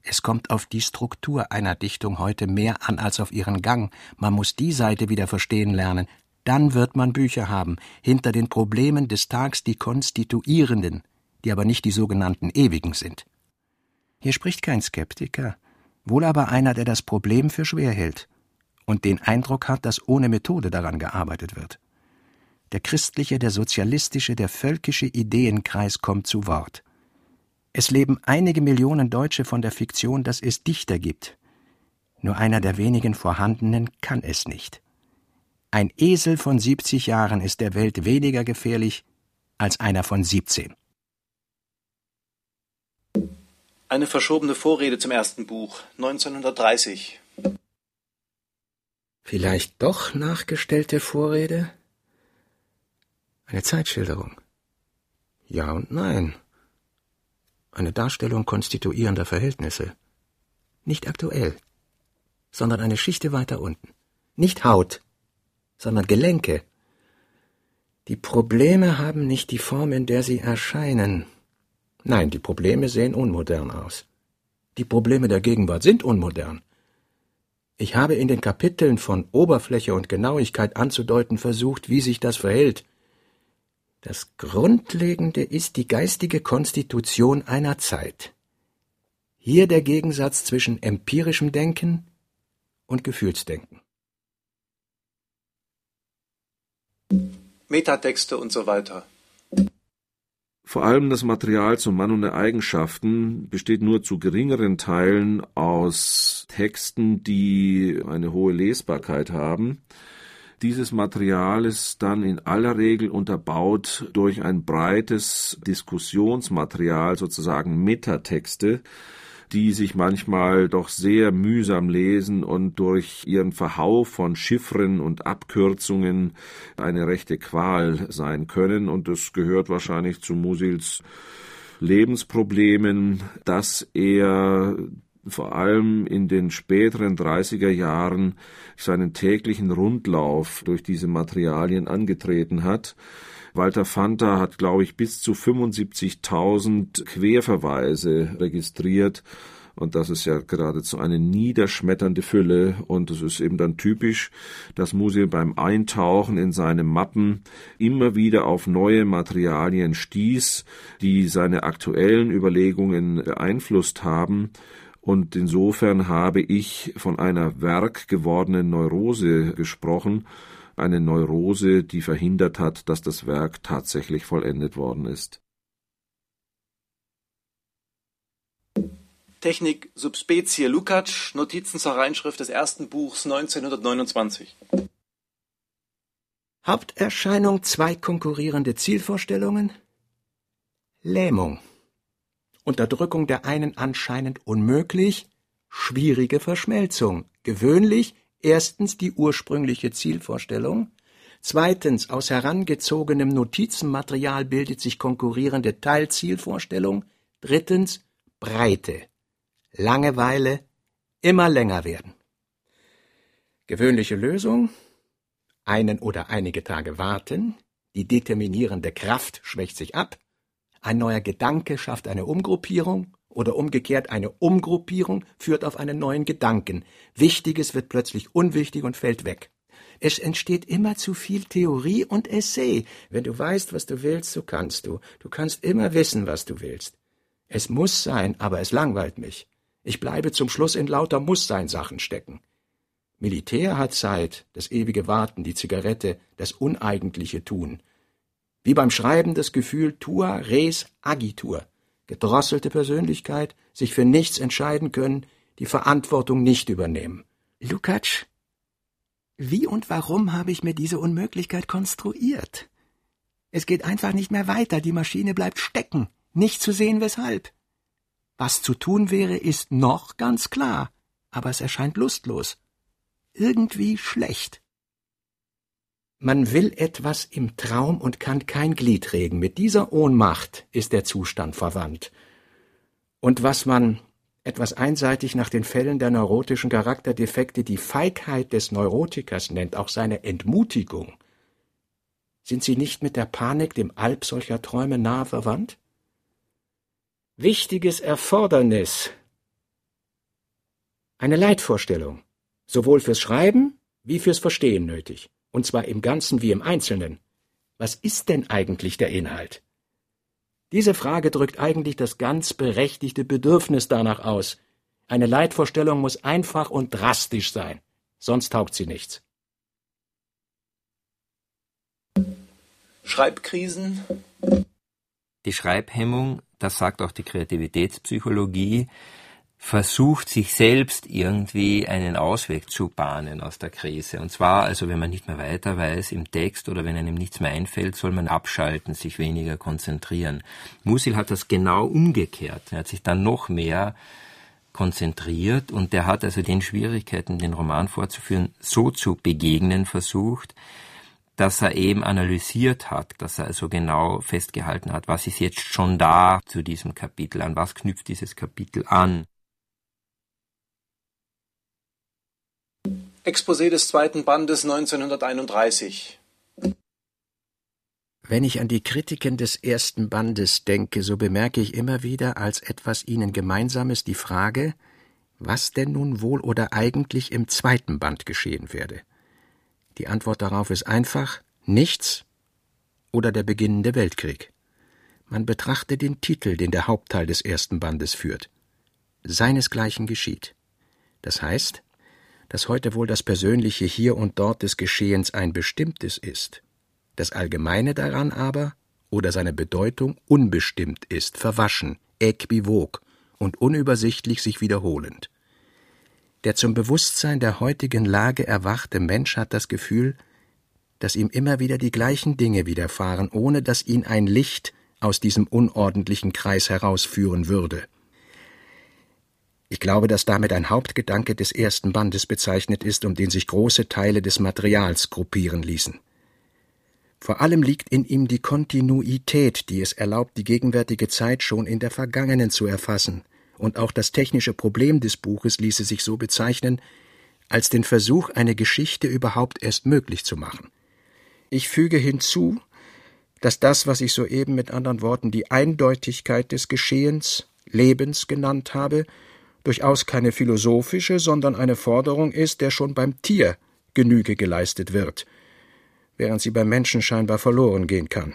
Es kommt auf die Struktur einer Dichtung heute mehr an als auf ihren Gang. Man muss die Seite wieder verstehen lernen. Dann wird man Bücher haben, hinter den Problemen des Tags die konstituierenden, die aber nicht die sogenannten ewigen sind. Hier spricht kein Skeptiker, wohl aber einer, der das Problem für schwer hält und den Eindruck hat, dass ohne Methode daran gearbeitet wird. Der christliche, der sozialistische, der völkische Ideenkreis kommt zu Wort. Es leben einige Millionen Deutsche von der Fiktion, dass es Dichter gibt. Nur einer der wenigen vorhandenen kann es nicht. Ein Esel von 70 Jahren ist der Welt weniger gefährlich als einer von 17. Eine verschobene Vorrede zum ersten Buch, 1930. Vielleicht doch nachgestellte Vorrede? Eine Zeitschilderung? Ja und nein eine Darstellung konstituierender Verhältnisse. Nicht aktuell, sondern eine Schichte weiter unten. Nicht Haut, sondern Gelenke. Die Probleme haben nicht die Form, in der sie erscheinen. Nein, die Probleme sehen unmodern aus. Die Probleme der Gegenwart sind unmodern. Ich habe in den Kapiteln von Oberfläche und Genauigkeit anzudeuten versucht, wie sich das verhält, das Grundlegende ist die geistige Konstitution einer Zeit. Hier der Gegensatz zwischen empirischem Denken und Gefühlsdenken. Metatexte und so weiter. Vor allem das Material zum Mann und der Eigenschaften besteht nur zu geringeren Teilen aus Texten, die eine hohe Lesbarkeit haben. Dieses Material ist dann in aller Regel unterbaut durch ein breites Diskussionsmaterial, sozusagen Metatexte, die sich manchmal doch sehr mühsam lesen und durch ihren Verhau von Chiffren und Abkürzungen eine rechte Qual sein können. Und es gehört wahrscheinlich zu Musils Lebensproblemen, dass er vor allem in den späteren 30er Jahren seinen täglichen Rundlauf durch diese Materialien angetreten hat. Walter Fanta hat, glaube ich, bis zu 75.000 Querverweise registriert. Und das ist ja geradezu eine niederschmetternde Fülle. Und es ist eben dann typisch, dass Musil beim Eintauchen in seine Mappen immer wieder auf neue Materialien stieß, die seine aktuellen Überlegungen beeinflusst haben und insofern habe ich von einer werkgewordenen Neurose gesprochen, eine Neurose, die verhindert hat, dass das Werk tatsächlich vollendet worden ist. Technik Subspezie Lukács, Notizen zur Reinschrift des ersten Buchs 1929. Haupterscheinung zwei konkurrierende Zielvorstellungen? Lähmung. Unterdrückung der einen anscheinend unmöglich, schwierige Verschmelzung. Gewöhnlich erstens die ursprüngliche Zielvorstellung, zweitens aus herangezogenem Notizenmaterial bildet sich konkurrierende Teilzielvorstellung, drittens Breite, Langeweile, immer länger werden. Gewöhnliche Lösung einen oder einige Tage warten, die determinierende Kraft schwächt sich ab, ein neuer Gedanke schafft eine Umgruppierung oder umgekehrt eine Umgruppierung führt auf einen neuen Gedanken. Wichtiges wird plötzlich unwichtig und fällt weg. Es entsteht immer zu viel Theorie und Essay. Wenn du weißt, was du willst, so kannst du. Du kannst immer wissen, was du willst. Es muss sein, aber es langweilt mich. Ich bleibe zum Schluss in lauter Muss-Sein-Sachen stecken. Militär hat Zeit, das ewige Warten, die Zigarette, das uneigentliche Tun. Wie beim Schreiben das Gefühl tua res agitur. Gedrosselte Persönlichkeit, sich für nichts entscheiden können, die Verantwortung nicht übernehmen. Lukács, wie und warum habe ich mir diese Unmöglichkeit konstruiert? Es geht einfach nicht mehr weiter, die Maschine bleibt stecken, nicht zu sehen weshalb. Was zu tun wäre, ist noch ganz klar, aber es erscheint lustlos. Irgendwie schlecht. Man will etwas im Traum und kann kein Glied regen. Mit dieser Ohnmacht ist der Zustand verwandt. Und was man etwas einseitig nach den Fällen der neurotischen Charakterdefekte die Feigheit des Neurotikers nennt, auch seine Entmutigung, Sind Sie nicht mit der Panik, dem Alp solcher Träume nahe verwandt? Wichtiges Erfordernis. Eine Leitvorstellung, sowohl fürs Schreiben wie fürs Verstehen nötig, und zwar im Ganzen wie im Einzelnen. Was ist denn eigentlich der Inhalt? Diese Frage drückt eigentlich das ganz berechtigte Bedürfnis danach aus. Eine Leitvorstellung muss einfach und drastisch sein, sonst taugt sie nichts. Schreibkrisen? Die Schreibhemmung, das sagt auch die Kreativitätspsychologie, versucht sich selbst irgendwie einen Ausweg zu bahnen aus der Krise. Und zwar, also wenn man nicht mehr weiter weiß im Text oder wenn einem nichts mehr einfällt, soll man abschalten, sich weniger konzentrieren. Musil hat das genau umgekehrt. Er hat sich dann noch mehr konzentriert und der hat also den Schwierigkeiten, den Roman fortzuführen, so zu begegnen versucht, dass er eben analysiert hat, dass er also genau festgehalten hat, was ist jetzt schon da zu diesem Kapitel, an was knüpft dieses Kapitel an. Exposé des zweiten Bandes 1931. Wenn ich an die Kritiken des ersten Bandes denke, so bemerke ich immer wieder als etwas ihnen Gemeinsames die Frage, was denn nun wohl oder eigentlich im zweiten Band geschehen werde. Die Antwort darauf ist einfach nichts oder der beginnende Weltkrieg. Man betrachte den Titel, den der Hauptteil des ersten Bandes führt. Seinesgleichen geschieht. Das heißt, dass heute wohl das Persönliche hier und dort des Geschehens ein bestimmtes ist, das Allgemeine daran aber oder seine Bedeutung unbestimmt ist, verwaschen, äquivok und unübersichtlich sich wiederholend. Der zum Bewusstsein der heutigen Lage erwachte Mensch hat das Gefühl, dass ihm immer wieder die gleichen Dinge widerfahren, ohne dass ihn ein Licht aus diesem unordentlichen Kreis herausführen würde. Ich glaube, dass damit ein Hauptgedanke des ersten Bandes bezeichnet ist, um den sich große Teile des Materials gruppieren ließen. Vor allem liegt in ihm die Kontinuität, die es erlaubt, die gegenwärtige Zeit schon in der vergangenen zu erfassen, und auch das technische Problem des Buches ließe sich so bezeichnen, als den Versuch, eine Geschichte überhaupt erst möglich zu machen. Ich füge hinzu, dass das, was ich soeben mit anderen Worten die Eindeutigkeit des Geschehens, Lebens genannt habe, durchaus keine philosophische, sondern eine Forderung ist, der schon beim Tier Genüge geleistet wird, während sie beim Menschen scheinbar verloren gehen kann.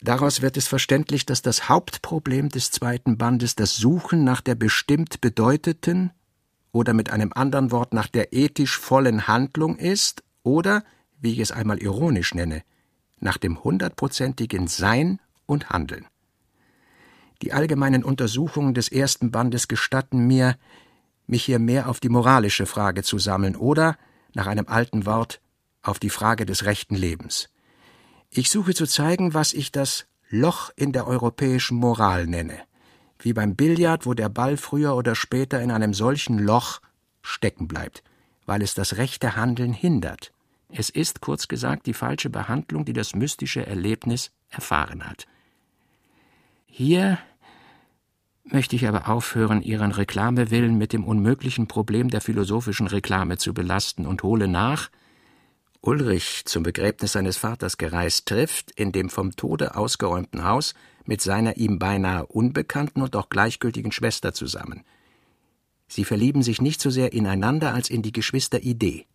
Daraus wird es verständlich, dass das Hauptproblem des zweiten Bandes das Suchen nach der bestimmt bedeuteten oder mit einem anderen Wort nach der ethisch vollen Handlung ist oder, wie ich es einmal ironisch nenne, nach dem hundertprozentigen Sein und Handeln. Die allgemeinen Untersuchungen des ersten Bandes gestatten mir, mich hier mehr auf die moralische Frage zu sammeln oder, nach einem alten Wort, auf die Frage des rechten Lebens. Ich suche zu zeigen, was ich das Loch in der europäischen Moral nenne, wie beim Billard, wo der Ball früher oder später in einem solchen Loch stecken bleibt, weil es das rechte Handeln hindert. Es ist, kurz gesagt, die falsche Behandlung, die das mystische Erlebnis erfahren hat. Hier möchte ich aber aufhören, Ihren Reklamewillen mit dem unmöglichen Problem der philosophischen Reklame zu belasten und hole nach, Ulrich, zum Begräbnis seines Vaters gereist, trifft in dem vom Tode ausgeräumten Haus mit seiner ihm beinahe unbekannten und auch gleichgültigen Schwester zusammen. Sie verlieben sich nicht so sehr ineinander als in die Geschwisteridee.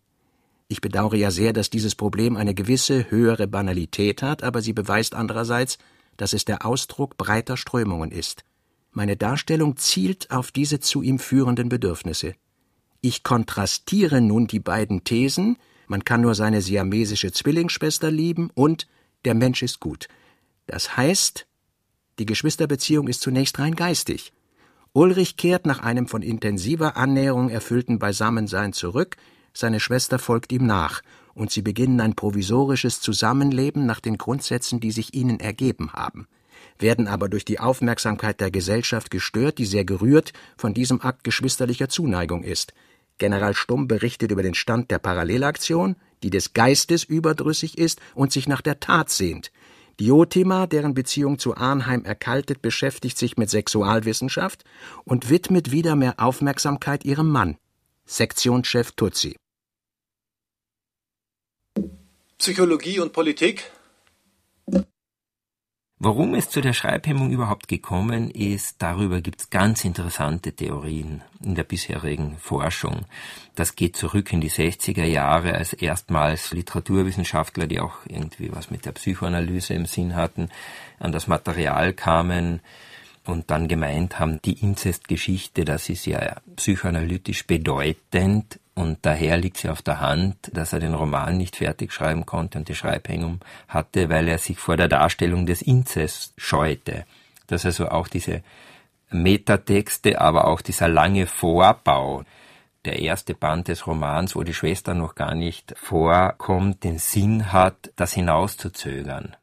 Ich bedauere ja sehr, dass dieses Problem eine gewisse höhere Banalität hat, aber sie beweist andererseits, dass es der Ausdruck breiter Strömungen ist. Meine Darstellung zielt auf diese zu ihm führenden Bedürfnisse. Ich kontrastiere nun die beiden Thesen, man kann nur seine siamesische Zwillingsschwester lieben und der Mensch ist gut. Das heißt, die Geschwisterbeziehung ist zunächst rein geistig. Ulrich kehrt nach einem von intensiver Annäherung erfüllten Beisammensein zurück, seine Schwester folgt ihm nach, und sie beginnen ein provisorisches Zusammenleben nach den Grundsätzen, die sich ihnen ergeben haben werden aber durch die Aufmerksamkeit der Gesellschaft gestört, die sehr gerührt von diesem Akt geschwisterlicher Zuneigung ist. General Stumm berichtet über den Stand der Parallelaktion, die des Geistes überdrüssig ist und sich nach der Tat sehnt. Diotima, deren Beziehung zu Arnheim erkaltet, beschäftigt sich mit Sexualwissenschaft und widmet wieder mehr Aufmerksamkeit ihrem Mann, Sektionschef Tutsi. Psychologie und Politik? Warum es zu der Schreibhemmung überhaupt gekommen ist, darüber gibt es ganz interessante Theorien in der bisherigen Forschung. Das geht zurück in die 60er Jahre, als erstmals Literaturwissenschaftler, die auch irgendwie was mit der Psychoanalyse im Sinn hatten, an das Material kamen und dann gemeint haben, die Inzestgeschichte, das ist ja psychoanalytisch bedeutend und daher liegt sie auf der Hand, dass er den Roman nicht fertig schreiben konnte und die Schreibhängung hatte, weil er sich vor der Darstellung des Inzest scheute. Dass also auch diese Metatexte, aber auch dieser lange Vorbau, der erste Band des Romans, wo die Schwester noch gar nicht vorkommt, den Sinn hat, das hinauszuzögern.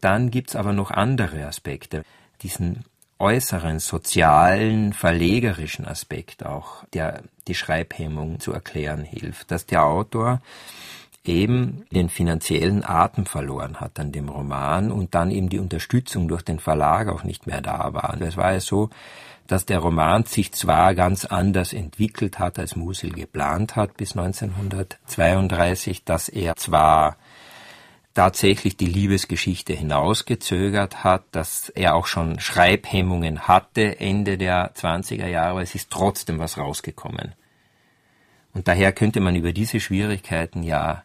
Dann gibt's aber noch andere Aspekte. Diesen äußeren, sozialen, verlegerischen Aspekt auch, der die Schreibhemmung zu erklären hilft, dass der Autor eben den finanziellen Atem verloren hat an dem Roman und dann eben die Unterstützung durch den Verlag auch nicht mehr da war. Und es war ja so, dass der Roman sich zwar ganz anders entwickelt hat, als Musil geplant hat bis 1932, dass er zwar tatsächlich die Liebesgeschichte hinausgezögert hat, dass er auch schon Schreibhemmungen hatte Ende der 20er Jahre, aber es ist trotzdem was rausgekommen. Und daher könnte man über diese Schwierigkeiten ja,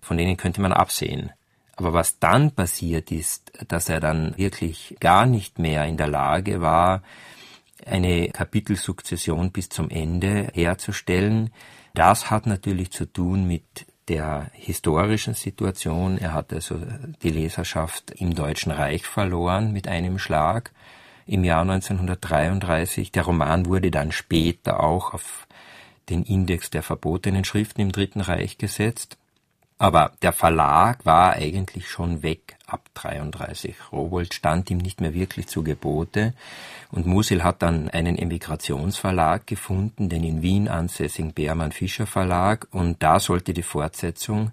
von denen könnte man absehen. Aber was dann passiert ist, dass er dann wirklich gar nicht mehr in der Lage war, eine Kapitelsukzession bis zum Ende herzustellen, das hat natürlich zu tun mit der historischen Situation. Er hat also die Leserschaft im Deutschen Reich verloren mit einem Schlag im Jahr 1933. Der Roman wurde dann später auch auf den Index der verbotenen Schriften im Dritten Reich gesetzt. Aber der Verlag war eigentlich schon weg. Ab 33. Rowold stand ihm nicht mehr wirklich zu Gebote. Und Musil hat dann einen Emigrationsverlag gefunden, den in Wien ansässigen Beermann Fischer Verlag. Und da sollte die Fortsetzung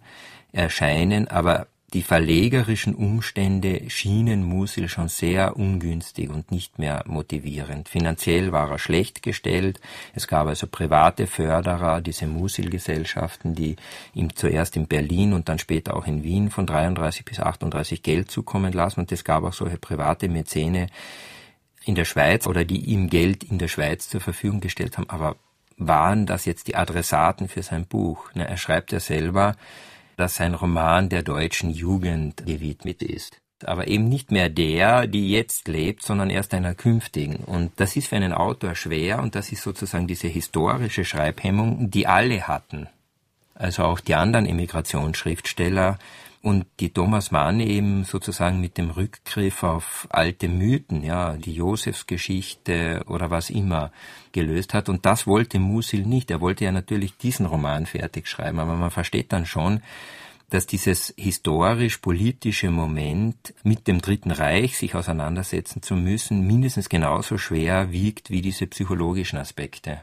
erscheinen, aber die verlegerischen Umstände schienen Musil schon sehr ungünstig und nicht mehr motivierend. Finanziell war er schlecht gestellt. Es gab also private Förderer, diese Musil-Gesellschaften, die ihm zuerst in Berlin und dann später auch in Wien von 33 bis 38 Geld zukommen lassen. Und es gab auch solche private Mäzene in der Schweiz oder die ihm Geld in der Schweiz zur Verfügung gestellt haben. Aber waren das jetzt die Adressaten für sein Buch? Er schreibt ja selber, dass sein Roman der deutschen Jugend gewidmet ist. Aber eben nicht mehr der, die jetzt lebt, sondern erst einer künftigen. Und das ist für einen Autor schwer und das ist sozusagen diese historische Schreibhemmung, die alle hatten. Also auch die anderen Emigrationsschriftsteller und die Thomas Mann eben sozusagen mit dem Rückgriff auf alte Mythen, ja, die Josefsgeschichte oder was immer gelöst hat. Und das wollte Musil nicht. Er wollte ja natürlich diesen Roman fertig schreiben, aber man versteht dann schon, dass dieses historisch-politische Moment mit dem Dritten Reich sich auseinandersetzen zu müssen, mindestens genauso schwer wiegt wie diese psychologischen Aspekte.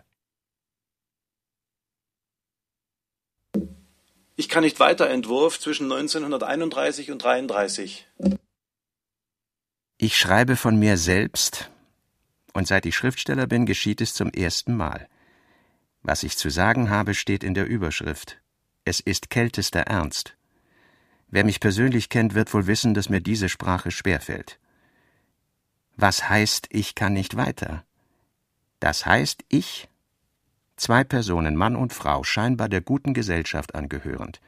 Ich kann nicht weiter Entwurf zwischen 1931 und 33. Ich schreibe von mir selbst, und seit ich Schriftsteller bin, geschieht es zum ersten Mal. Was ich zu sagen habe, steht in der Überschrift. Es ist kältester Ernst. Wer mich persönlich kennt, wird wohl wissen, dass mir diese Sprache schwerfällt. Was heißt, ich kann nicht weiter? Das heißt, ich zwei Personen, Mann und Frau, scheinbar der guten Gesellschaft angehörend,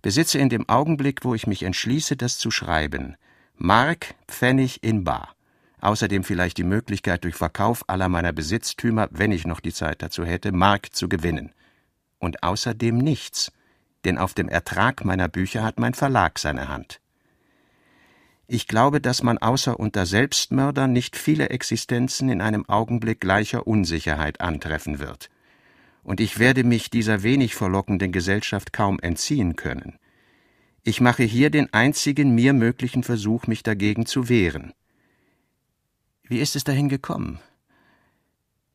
besitze in dem Augenblick, wo ich mich entschließe, das zu schreiben, Mark, Pfennig in Bar, außerdem vielleicht die Möglichkeit, durch Verkauf aller meiner Besitztümer, wenn ich noch die Zeit dazu hätte, Mark zu gewinnen. Und außerdem nichts, denn auf dem Ertrag meiner Bücher hat mein Verlag seine Hand. Ich glaube, dass man außer unter Selbstmördern nicht viele Existenzen in einem Augenblick gleicher Unsicherheit antreffen wird und ich werde mich dieser wenig verlockenden Gesellschaft kaum entziehen können. Ich mache hier den einzigen mir möglichen Versuch, mich dagegen zu wehren. Wie ist es dahin gekommen?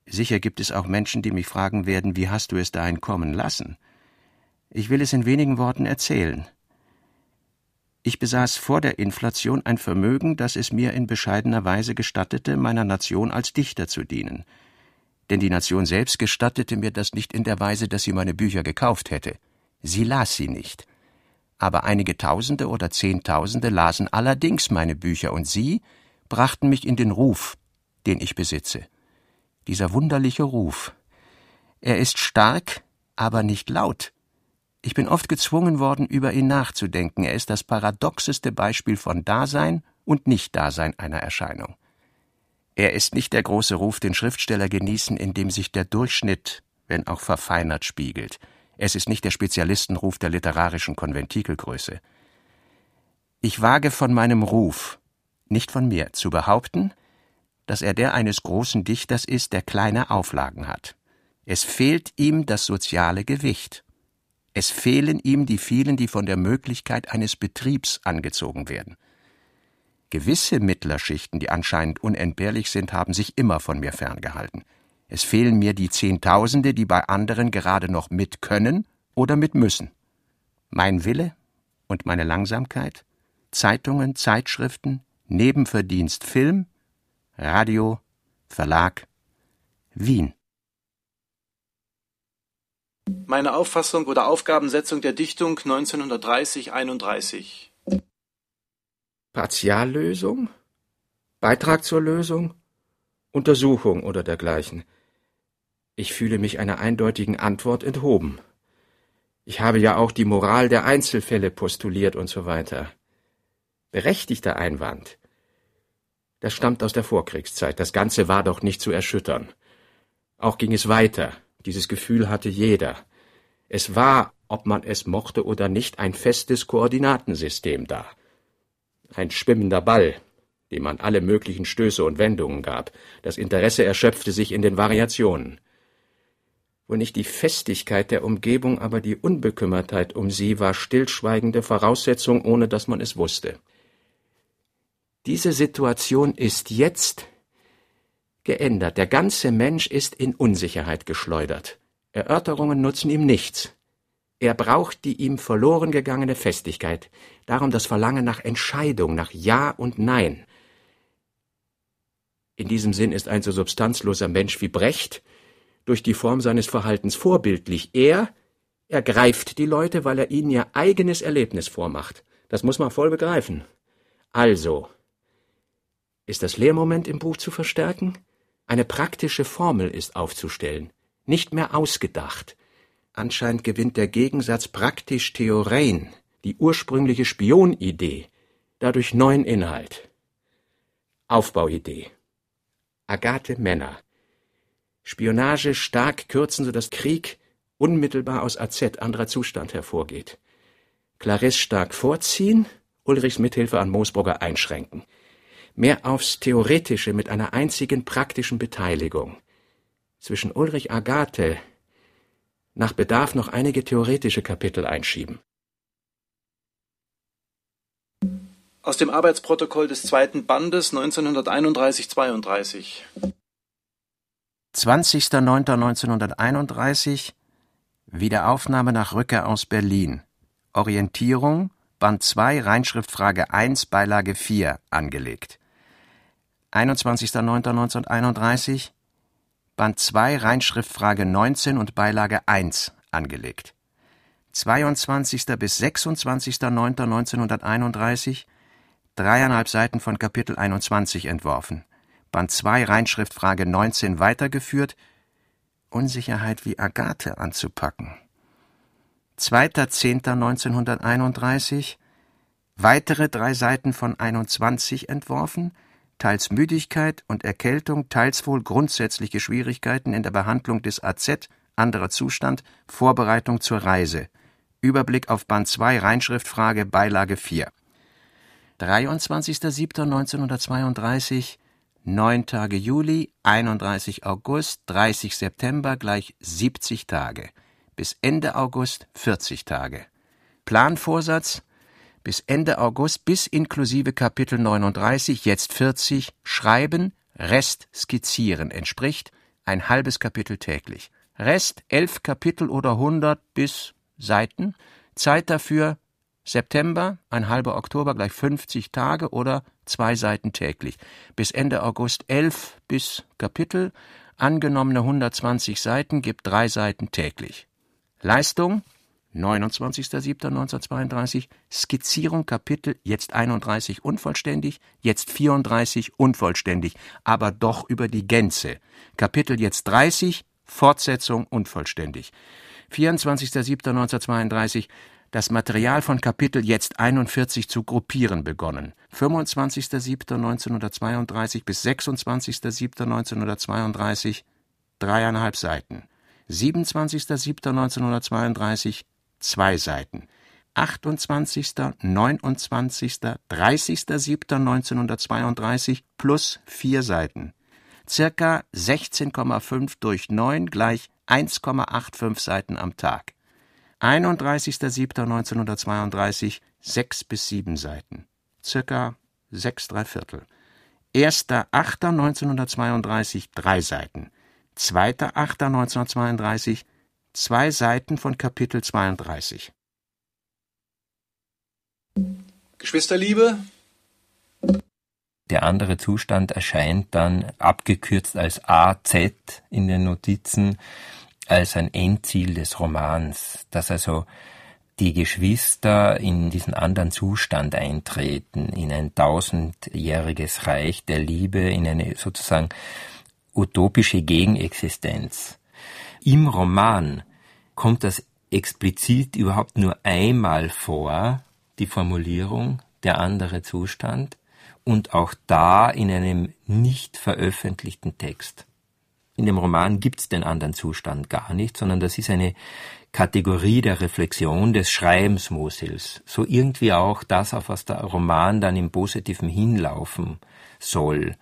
Sicher gibt es auch Menschen, die mich fragen werden, wie hast du es dahin kommen lassen? Ich will es in wenigen Worten erzählen. Ich besaß vor der Inflation ein Vermögen, das es mir in bescheidener Weise gestattete, meiner Nation als Dichter zu dienen – denn die Nation selbst gestattete mir das nicht in der Weise, dass sie meine Bücher gekauft hätte. Sie las sie nicht. aber einige Tausende oder Zehntausende lasen allerdings meine Bücher und sie brachten mich in den Ruf, den ich besitze. Dieser wunderliche Ruf. Er ist stark, aber nicht laut. Ich bin oft gezwungen worden, über ihn nachzudenken. Er ist das paradoxeste Beispiel von Dasein und Nichtdasein einer Erscheinung. Er ist nicht der große Ruf, den Schriftsteller genießen, in dem sich der Durchschnitt, wenn auch verfeinert, spiegelt. Es ist nicht der Spezialistenruf der literarischen Konventikelgröße. Ich wage von meinem Ruf, nicht von mir, zu behaupten, dass er der eines großen Dichters ist, der kleine Auflagen hat. Es fehlt ihm das soziale Gewicht. Es fehlen ihm die vielen, die von der Möglichkeit eines Betriebs angezogen werden. Gewisse Mittlerschichten, die anscheinend unentbehrlich sind, haben sich immer von mir ferngehalten. Es fehlen mir die Zehntausende, die bei anderen gerade noch mit können oder mit müssen. Mein Wille und meine Langsamkeit, Zeitungen, Zeitschriften, Nebenverdienst Film, Radio, Verlag, Wien. Meine Auffassung oder Aufgabensetzung der Dichtung 1930-31. Partiallösung? Beitrag zur Lösung? Untersuchung oder dergleichen. Ich fühle mich einer eindeutigen Antwort enthoben. Ich habe ja auch die Moral der Einzelfälle postuliert und so weiter. Berechtigter Einwand. Das stammt aus der Vorkriegszeit. Das Ganze war doch nicht zu erschüttern. Auch ging es weiter. Dieses Gefühl hatte jeder. Es war, ob man es mochte oder nicht, ein festes Koordinatensystem da. Ein schwimmender Ball, dem man alle möglichen Stöße und Wendungen gab. Das Interesse erschöpfte sich in den Variationen. Wo nicht die Festigkeit der Umgebung, aber die Unbekümmertheit um sie war stillschweigende Voraussetzung, ohne dass man es wusste. Diese Situation ist jetzt geändert. Der ganze Mensch ist in Unsicherheit geschleudert. Erörterungen nutzen ihm nichts. Er braucht die ihm verloren gegangene Festigkeit. Darum das Verlangen nach Entscheidung, nach Ja und Nein. In diesem Sinn ist ein so substanzloser Mensch wie Brecht durch die Form seines Verhaltens vorbildlich. Er ergreift die Leute, weil er ihnen ihr eigenes Erlebnis vormacht. Das muss man voll begreifen. Also, ist das Lehrmoment im Buch zu verstärken? Eine praktische Formel ist aufzustellen, nicht mehr ausgedacht. Anscheinend gewinnt der Gegensatz praktisch Theorein, die ursprüngliche Spionidee, dadurch neuen Inhalt. Aufbauidee. Agathe Männer. Spionage stark kürzen, sodass Krieg unmittelbar aus AZ anderer Zustand hervorgeht. Clarisse stark vorziehen, Ulrichs Mithilfe an Moosbrugger einschränken mehr aufs Theoretische mit einer einzigen praktischen Beteiligung. Zwischen Ulrich Agathe nach Bedarf noch einige theoretische Kapitel einschieben. Aus dem Arbeitsprotokoll des zweiten Bandes 1931-32. 20.09.1931 Wiederaufnahme nach Rückkehr aus Berlin. Orientierung Band 2 Reinschriftfrage 1 Beilage 4 angelegt. 21.09.1931, Band 2, Reinschriftfrage 19 und Beilage 1 angelegt. 22. bis 26.09.1931, dreieinhalb Seiten von Kapitel 21 entworfen. Band 2, Reinschriftfrage 19 weitergeführt, Unsicherheit wie Agathe anzupacken. 2.10.1931, weitere drei Seiten von 21 entworfen, teils Müdigkeit und Erkältung, teils wohl grundsätzliche Schwierigkeiten in der Behandlung des AZ, anderer Zustand, Vorbereitung zur Reise. Überblick auf Band 2, Reinschriftfrage, Beilage 4. 23.07.1932, 9 Tage Juli, 31 August, 30 September gleich 70 Tage. Bis Ende August 40 Tage. Planvorsatz bis Ende August bis inklusive Kapitel 39, jetzt 40, schreiben, Rest skizzieren entspricht ein halbes Kapitel täglich. Rest elf Kapitel oder 100 bis Seiten. Zeit dafür September, ein halber Oktober gleich 50 Tage oder zwei Seiten täglich. Bis Ende August elf bis Kapitel. Angenommene 120 Seiten gibt drei Seiten täglich. Leistung 29.07.1932 Skizzierung Kapitel jetzt 31 unvollständig, jetzt 34 unvollständig, aber doch über die Gänze. Kapitel jetzt 30 Fortsetzung unvollständig. 24.07.1932 das Material von Kapitel jetzt 41 zu gruppieren begonnen. 25.07.1932 bis 26.07.1932 dreieinhalb Seiten. 27.07.1932 zwei Seiten. 28., 29., 30.07.1932 plus vier Seiten. Circa 16,5 durch 9 gleich 1,85 Seiten am Tag. 31.07.1932 sechs bis sieben Seiten. Circa sechs Dreiviertel. 1.08.1932 drei Seiten. 2.08.1932 zwei Seiten von Kapitel 32. Geschwisterliebe. Der andere Zustand erscheint dann abgekürzt als AZ in den Notizen als ein Endziel des Romans, dass also die Geschwister in diesen anderen Zustand eintreten, in ein tausendjähriges Reich der Liebe, in eine sozusagen utopische Gegenexistenz. Im Roman kommt das explizit überhaupt nur einmal vor, die Formulierung der andere Zustand, und auch da in einem nicht veröffentlichten Text. In dem Roman gibt's den anderen Zustand gar nicht, sondern das ist eine Kategorie der Reflexion des Schreibens Mosils. So irgendwie auch das, auf was der Roman dann im Positiven hinlaufen soll.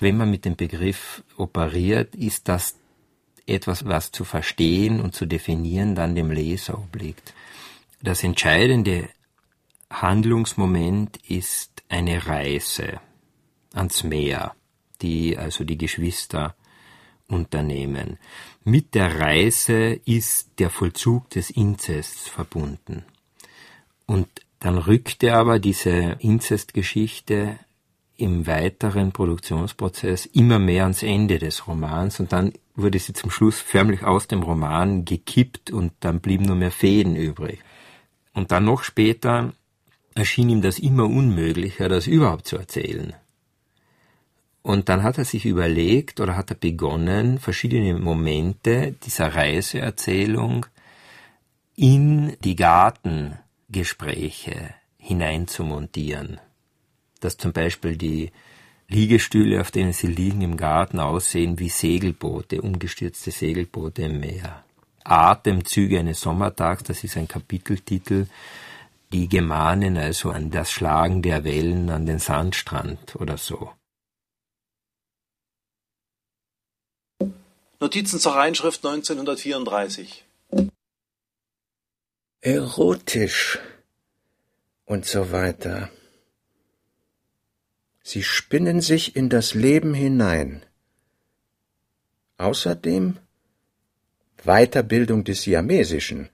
Wenn man mit dem Begriff operiert, ist das etwas, was zu verstehen und zu definieren dann dem Leser obliegt. Das entscheidende Handlungsmoment ist eine Reise ans Meer, die also die Geschwister unternehmen. Mit der Reise ist der Vollzug des Inzests verbunden. Und dann rückte aber diese Inzestgeschichte im weiteren Produktionsprozess immer mehr ans Ende des Romans und dann wurde sie zum Schluss förmlich aus dem Roman gekippt und dann blieben nur mehr Fäden übrig. Und dann noch später erschien ihm das immer unmöglicher, das überhaupt zu erzählen. Und dann hat er sich überlegt oder hat er begonnen, verschiedene Momente dieser Reiseerzählung in die Gartengespräche hineinzumontieren dass zum Beispiel die Liegestühle, auf denen sie liegen im Garten, aussehen wie Segelboote, umgestürzte Segelboote im Meer. Atemzüge eines Sommertags, das ist ein Kapiteltitel, die gemahnen also an das Schlagen der Wellen an den Sandstrand oder so. Notizen zur Reinschrift 1934. Erotisch und so weiter. Sie spinnen sich in das Leben hinein. Außerdem Weiterbildung des Siamesischen.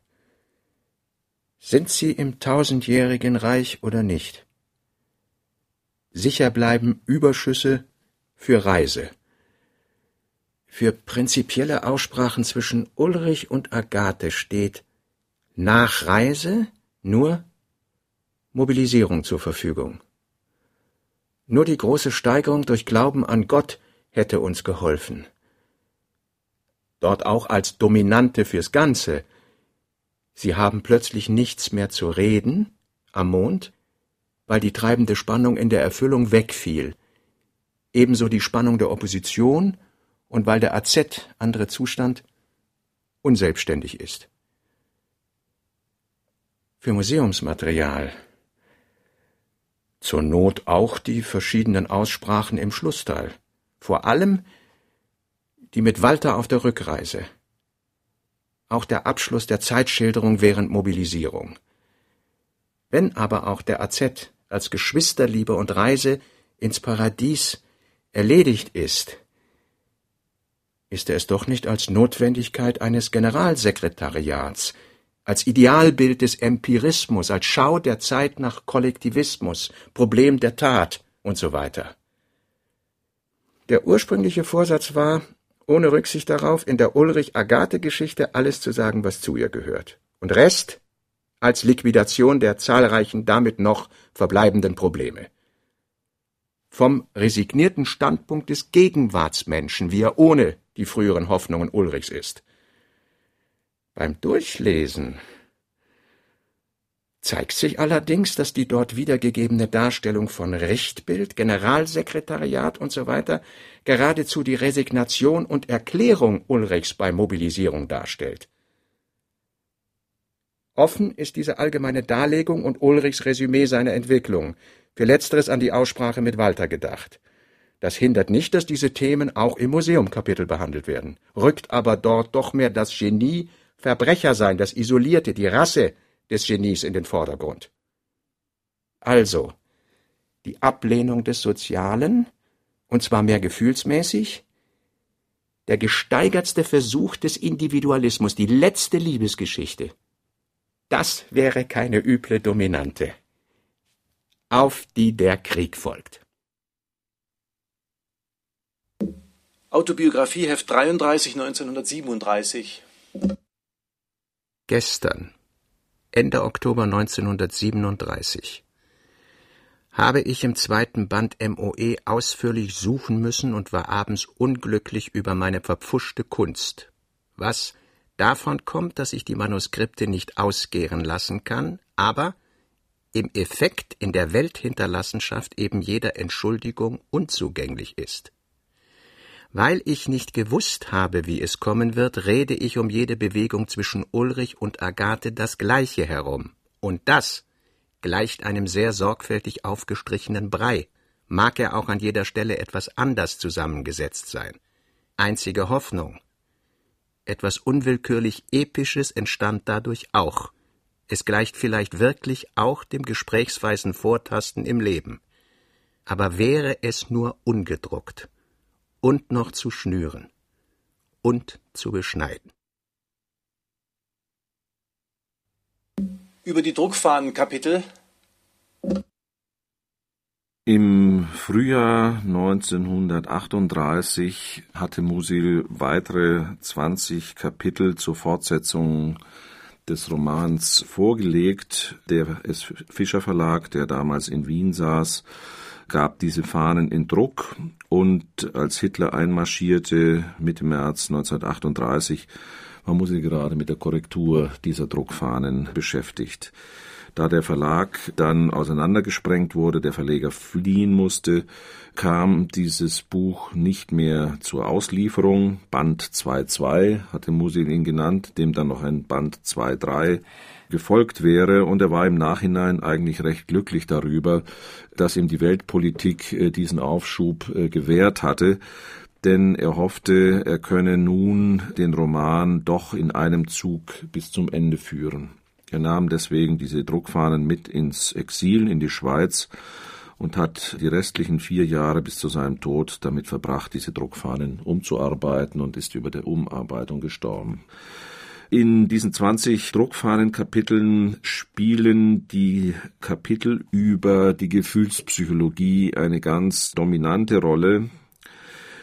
Sind sie im tausendjährigen Reich oder nicht? Sicher bleiben Überschüsse für Reise. Für prinzipielle Aussprachen zwischen Ulrich und Agathe steht nach Reise nur Mobilisierung zur Verfügung. Nur die große Steigerung durch Glauben an Gott hätte uns geholfen. Dort auch als Dominante fürs Ganze. Sie haben plötzlich nichts mehr zu reden am Mond, weil die treibende Spannung in der Erfüllung wegfiel. Ebenso die Spannung der Opposition und weil der AZ, andere Zustand, unselbstständig ist. Für Museumsmaterial zur Not auch die verschiedenen Aussprachen im Schlussteil. Vor allem die mit Walter auf der Rückreise. Auch der Abschluss der Zeitschilderung während Mobilisierung. Wenn aber auch der AZ als Geschwisterliebe und Reise ins Paradies erledigt ist, ist er es doch nicht als Notwendigkeit eines Generalsekretariats, als Idealbild des Empirismus, als Schau der Zeit nach Kollektivismus, Problem der Tat und so weiter. Der ursprüngliche Vorsatz war, ohne Rücksicht darauf, in der Ulrich-Agathe-Geschichte alles zu sagen, was zu ihr gehört. Und Rest als Liquidation der zahlreichen damit noch verbleibenden Probleme. Vom resignierten Standpunkt des Gegenwartsmenschen, wie er ohne die früheren Hoffnungen Ulrichs ist. Beim Durchlesen zeigt sich allerdings, dass die dort wiedergegebene Darstellung von Richtbild, Generalsekretariat usw. So geradezu die Resignation und Erklärung Ulrichs bei Mobilisierung darstellt. Offen ist diese allgemeine Darlegung und Ulrichs Resümee seiner Entwicklung, für letzteres an die Aussprache mit Walter gedacht. Das hindert nicht, dass diese Themen auch im Museumkapitel behandelt werden, rückt aber dort doch mehr das Genie, Verbrechersein, das Isolierte, die Rasse des Genies in den Vordergrund. Also, die Ablehnung des Sozialen, und zwar mehr gefühlsmäßig, der gesteigertste Versuch des Individualismus, die letzte Liebesgeschichte, das wäre keine üble Dominante, auf die der Krieg folgt. Autobiografie Heft 33 1937 Gestern, Ende Oktober 1937, habe ich im zweiten Band MOE ausführlich suchen müssen und war abends unglücklich über meine verpfuschte Kunst, was davon kommt, dass ich die Manuskripte nicht ausgären lassen kann, aber im Effekt in der Welthinterlassenschaft eben jeder Entschuldigung unzugänglich ist. Weil ich nicht gewusst habe, wie es kommen wird, rede ich um jede Bewegung zwischen Ulrich und Agathe das Gleiche herum. Und das gleicht einem sehr sorgfältig aufgestrichenen Brei, mag er auch an jeder Stelle etwas anders zusammengesetzt sein. Einzige Hoffnung. Etwas unwillkürlich Episches entstand dadurch auch. Es gleicht vielleicht wirklich auch dem gesprächsweisen Vortasten im Leben. Aber wäre es nur ungedruckt und noch zu schnüren und zu beschneiden. Über die Druckfahnenkapitel im Frühjahr 1938 hatte Musil weitere 20 Kapitel zur Fortsetzung des Romans vorgelegt. Der. Fischer Verlag, der damals in Wien saß, gab diese Fahnen in Druck und als Hitler einmarschierte Mitte März 1938, war Musil gerade mit der Korrektur dieser Druckfahnen beschäftigt. Da der Verlag dann auseinandergesprengt wurde, der Verleger fliehen musste, kam dieses Buch nicht mehr zur Auslieferung. Band 2.2 hatte Musil ihn genannt, dem dann noch ein Band 2.3 gefolgt wäre, und er war im Nachhinein eigentlich recht glücklich darüber, dass ihm die Weltpolitik äh, diesen Aufschub äh, gewährt hatte, denn er hoffte, er könne nun den Roman doch in einem Zug bis zum Ende führen. Er nahm deswegen diese Druckfahnen mit ins Exil in die Schweiz und hat die restlichen vier Jahre bis zu seinem Tod damit verbracht, diese Druckfahnen umzuarbeiten und ist über der Umarbeitung gestorben. In diesen 20 Druckfahnenkapiteln spielen die Kapitel über die Gefühlspsychologie eine ganz dominante Rolle.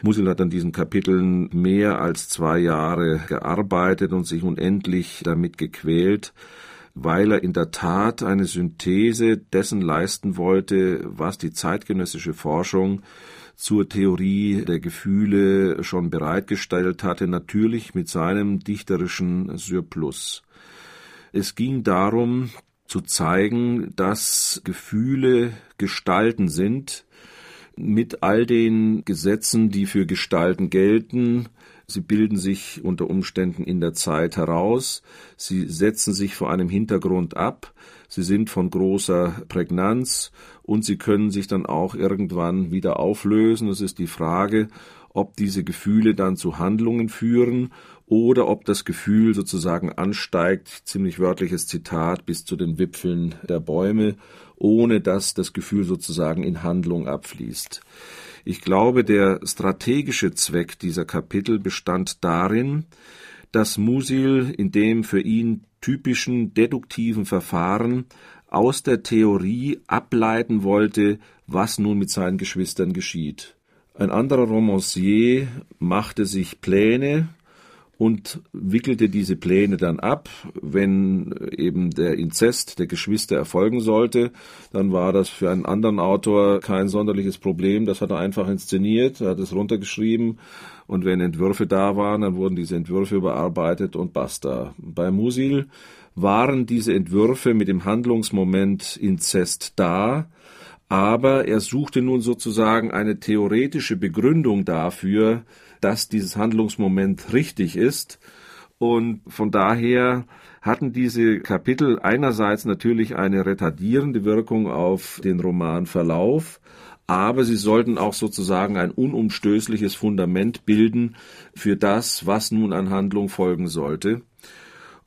Musil hat an diesen Kapiteln mehr als zwei Jahre gearbeitet und sich unendlich damit gequält, weil er in der Tat eine Synthese dessen leisten wollte, was die zeitgenössische Forschung zur Theorie der Gefühle schon bereitgestellt hatte, natürlich mit seinem dichterischen Surplus. Es ging darum, zu zeigen, dass Gefühle Gestalten sind, mit all den Gesetzen, die für Gestalten gelten. Sie bilden sich unter Umständen in der Zeit heraus, sie setzen sich vor einem Hintergrund ab, sie sind von großer Prägnanz und sie können sich dann auch irgendwann wieder auflösen. Es ist die Frage, ob diese Gefühle dann zu Handlungen führen oder ob das Gefühl sozusagen ansteigt, ziemlich wörtliches Zitat, bis zu den Wipfeln der Bäume, ohne dass das Gefühl sozusagen in Handlung abfließt. Ich glaube, der strategische Zweck dieser Kapitel bestand darin, dass Musil in dem für ihn typischen deduktiven Verfahren aus der Theorie ableiten wollte, was nun mit seinen Geschwistern geschieht. Ein anderer Romancier machte sich Pläne und wickelte diese Pläne dann ab. Wenn eben der Inzest der Geschwister erfolgen sollte, dann war das für einen anderen Autor kein sonderliches Problem. Das hat er einfach inszeniert, er hat es runtergeschrieben und wenn Entwürfe da waren, dann wurden diese Entwürfe überarbeitet und basta. Bei Musil waren diese Entwürfe mit dem Handlungsmoment Inzest da, aber er suchte nun sozusagen eine theoretische Begründung dafür, dass dieses Handlungsmoment richtig ist. Und von daher hatten diese Kapitel einerseits natürlich eine retardierende Wirkung auf den Romanverlauf, aber sie sollten auch sozusagen ein unumstößliches Fundament bilden für das, was nun an Handlung folgen sollte.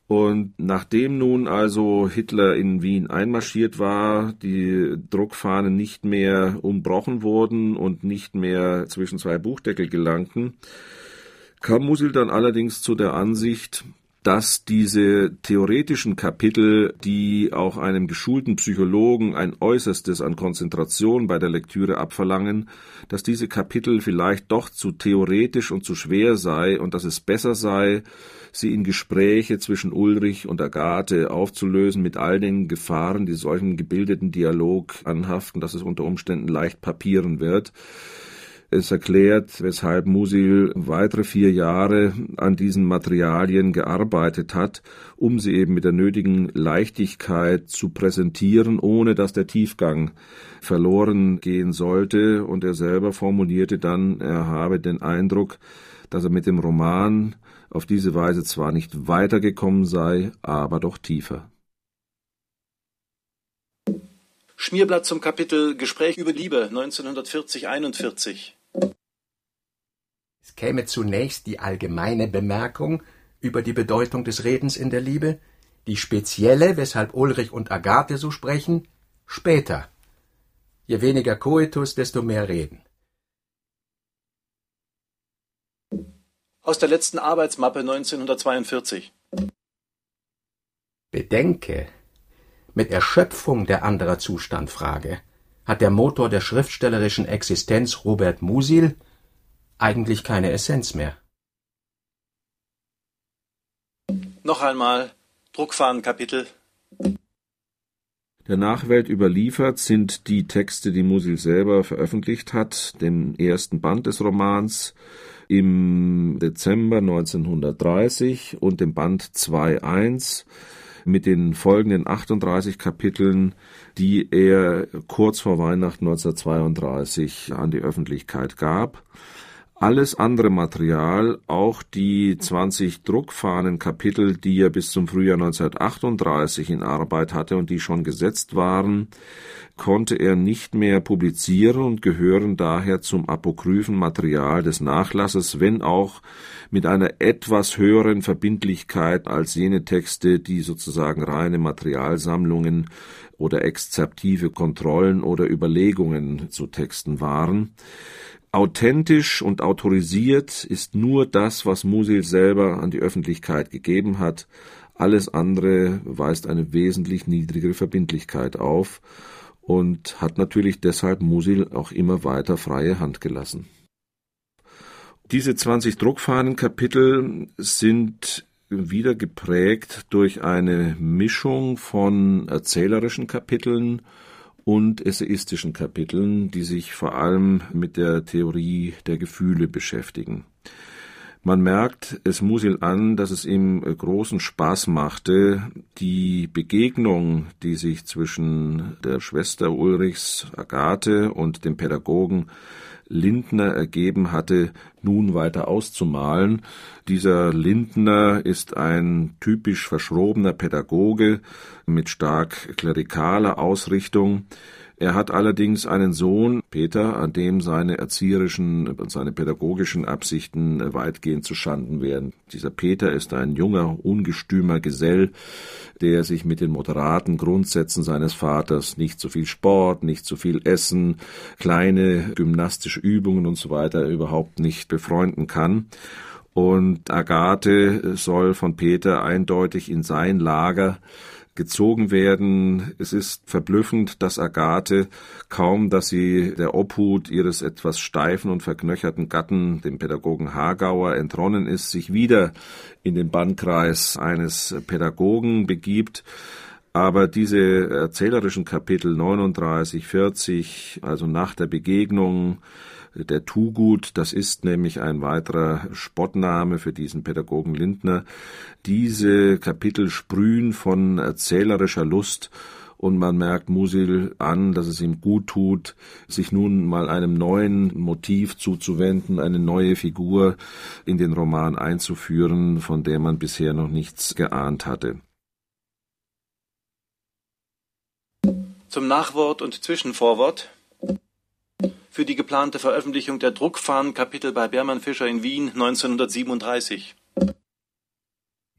Und nachdem nun also Hitler in Wien einmarschiert war, die Druckfahnen nicht mehr umbrochen wurden und nicht mehr zwischen zwei Buchdeckel gelangten, kam Musil dann allerdings zu der Ansicht, dass diese theoretischen Kapitel, die auch einem geschulten Psychologen ein Äußerstes an Konzentration bei der Lektüre abverlangen, dass diese Kapitel vielleicht doch zu theoretisch und zu schwer sei und dass es besser sei, sie in Gespräche zwischen Ulrich und Agathe aufzulösen mit all den Gefahren, die solchen gebildeten Dialog anhaften, dass es unter Umständen leicht papieren wird. Es erklärt, weshalb Musil weitere vier Jahre an diesen Materialien gearbeitet hat, um sie eben mit der nötigen Leichtigkeit zu präsentieren, ohne dass der Tiefgang verloren gehen sollte. Und er selber formulierte dann, er habe den Eindruck, dass er mit dem Roman auf diese Weise zwar nicht weitergekommen sei, aber doch tiefer. Schmierblatt zum Kapitel Gespräch über Liebe 1940-41. Es käme zunächst die allgemeine Bemerkung über die Bedeutung des Redens in der Liebe, die spezielle, weshalb Ulrich und Agathe so sprechen, später. Je weniger Coitus, desto mehr Reden. Aus der letzten Arbeitsmappe 1942. Bedenke, mit Erschöpfung der anderer Zustandfrage hat der Motor der schriftstellerischen Existenz Robert Musil eigentlich keine Essenz mehr. Noch einmal Druckfahnenkapitel. Der Nachwelt überliefert sind die Texte, die Musil selber veröffentlicht hat, den ersten Band des Romans im Dezember 1930 und dem Band 2.1 mit den folgenden 38 Kapiteln, die er kurz vor Weihnachten 1932 an die Öffentlichkeit gab. Alles andere Material, auch die 20 Druckfahnenkapitel, die er bis zum Frühjahr 1938 in Arbeit hatte und die schon gesetzt waren, konnte er nicht mehr publizieren und gehören daher zum apokryphen Material des Nachlasses, wenn auch mit einer etwas höheren Verbindlichkeit als jene Texte, die sozusagen reine Materialsammlungen oder exzeptive Kontrollen oder Überlegungen zu Texten waren. Authentisch und autorisiert ist nur das, was Musil selber an die Öffentlichkeit gegeben hat. Alles andere weist eine wesentlich niedrigere Verbindlichkeit auf und hat natürlich deshalb Musil auch immer weiter freie Hand gelassen. Diese 20 Druckfahnenkapitel sind wieder geprägt durch eine Mischung von erzählerischen Kapiteln und essayistischen Kapiteln, die sich vor allem mit der Theorie der Gefühle beschäftigen. Man merkt es Musil an, dass es ihm großen Spaß machte, die Begegnung, die sich zwischen der Schwester Ulrichs Agathe und dem Pädagogen Lindner ergeben hatte, nun weiter auszumalen. Dieser Lindner ist ein typisch verschrobener Pädagoge mit stark klerikaler Ausrichtung, er hat allerdings einen Sohn, Peter, an dem seine erzieherischen und seine pädagogischen Absichten weitgehend zuschanden werden. Dieser Peter ist ein junger, ungestümer Gesell, der sich mit den moderaten Grundsätzen seines Vaters nicht zu viel Sport, nicht zu viel Essen, kleine gymnastische Übungen und so weiter überhaupt nicht befreunden kann. Und Agathe soll von Peter eindeutig in sein Lager gezogen werden. Es ist verblüffend, dass Agathe kaum, dass sie der Obhut ihres etwas steifen und verknöcherten Gatten, dem Pädagogen Hagauer, entronnen ist, sich wieder in den Bannkreis eines Pädagogen begibt. Aber diese erzählerischen Kapitel 39, 40, also nach der Begegnung, der Tugut, das ist nämlich ein weiterer Spottname für diesen Pädagogen Lindner. Diese Kapitel sprühen von erzählerischer Lust und man merkt Musil an, dass es ihm gut tut, sich nun mal einem neuen Motiv zuzuwenden, eine neue Figur in den Roman einzuführen, von der man bisher noch nichts geahnt hatte. Zum Nachwort und Zwischenvorwort für die geplante Veröffentlichung der Druckfahnenkapitel bei Bermann Fischer in Wien 1937.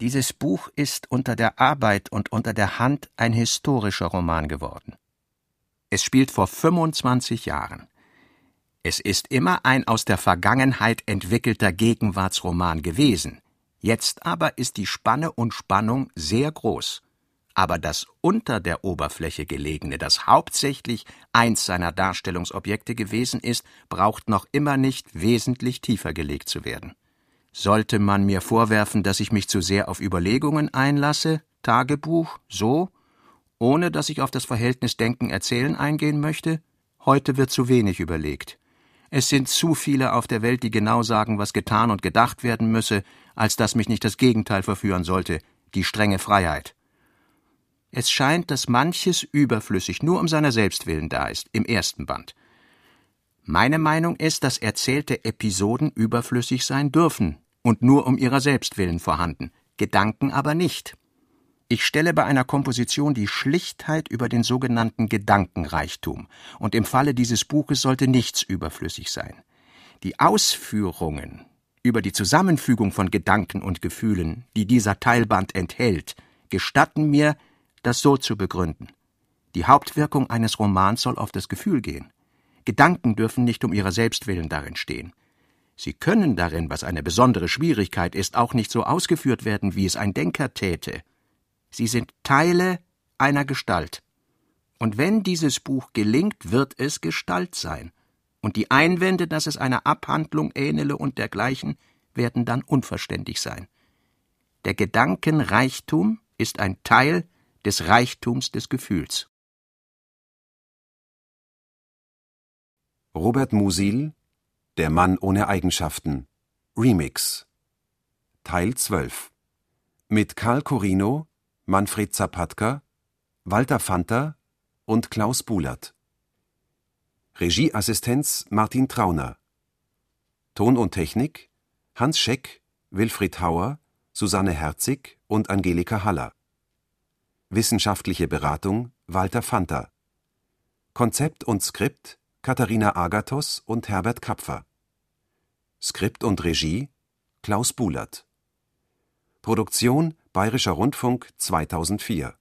Dieses Buch ist unter der Arbeit und unter der Hand ein historischer Roman geworden. Es spielt vor 25 Jahren. Es ist immer ein aus der Vergangenheit entwickelter Gegenwartsroman gewesen. Jetzt aber ist die Spanne und Spannung sehr groß aber das unter der Oberfläche gelegene, das hauptsächlich eins seiner Darstellungsobjekte gewesen ist, braucht noch immer nicht wesentlich tiefer gelegt zu werden. Sollte man mir vorwerfen, dass ich mich zu sehr auf Überlegungen einlasse, Tagebuch, so, ohne dass ich auf das Verhältnis Denken Erzählen eingehen möchte? Heute wird zu wenig überlegt. Es sind zu viele auf der Welt, die genau sagen, was getan und gedacht werden müsse, als dass mich nicht das Gegenteil verführen sollte, die strenge Freiheit. Es scheint, dass manches überflüssig nur um seiner selbst willen da ist, im ersten Band. Meine Meinung ist, dass erzählte Episoden überflüssig sein dürfen und nur um ihrer selbst willen vorhanden, Gedanken aber nicht. Ich stelle bei einer Komposition die Schlichtheit über den sogenannten Gedankenreichtum, und im Falle dieses Buches sollte nichts überflüssig sein. Die Ausführungen über die Zusammenfügung von Gedanken und Gefühlen, die dieser Teilband enthält, gestatten mir, das so zu begründen. Die Hauptwirkung eines Romans soll auf das Gefühl gehen. Gedanken dürfen nicht um ihrer selbst willen darin stehen. Sie können darin, was eine besondere Schwierigkeit ist, auch nicht so ausgeführt werden, wie es ein Denker täte. Sie sind Teile einer Gestalt. Und wenn dieses Buch gelingt, wird es Gestalt sein. Und die Einwände, dass es einer Abhandlung ähnele und dergleichen, werden dann unverständlich sein. Der Gedankenreichtum ist ein Teil des Reichtums des Gefühls. Robert Musil Der Mann ohne Eigenschaften Remix Teil 12 mit Karl Corino, Manfred Zapatka, Walter Fanta und Klaus Bulert. Regieassistenz Martin Trauner. Ton und Technik Hans Scheck, Wilfried Hauer, Susanne Herzig und Angelika Haller. Wissenschaftliche Beratung Walter Fanta. Konzept und Skript Katharina Agathos und Herbert Kapfer. Skript und Regie Klaus Bulert. Produktion Bayerischer Rundfunk 2004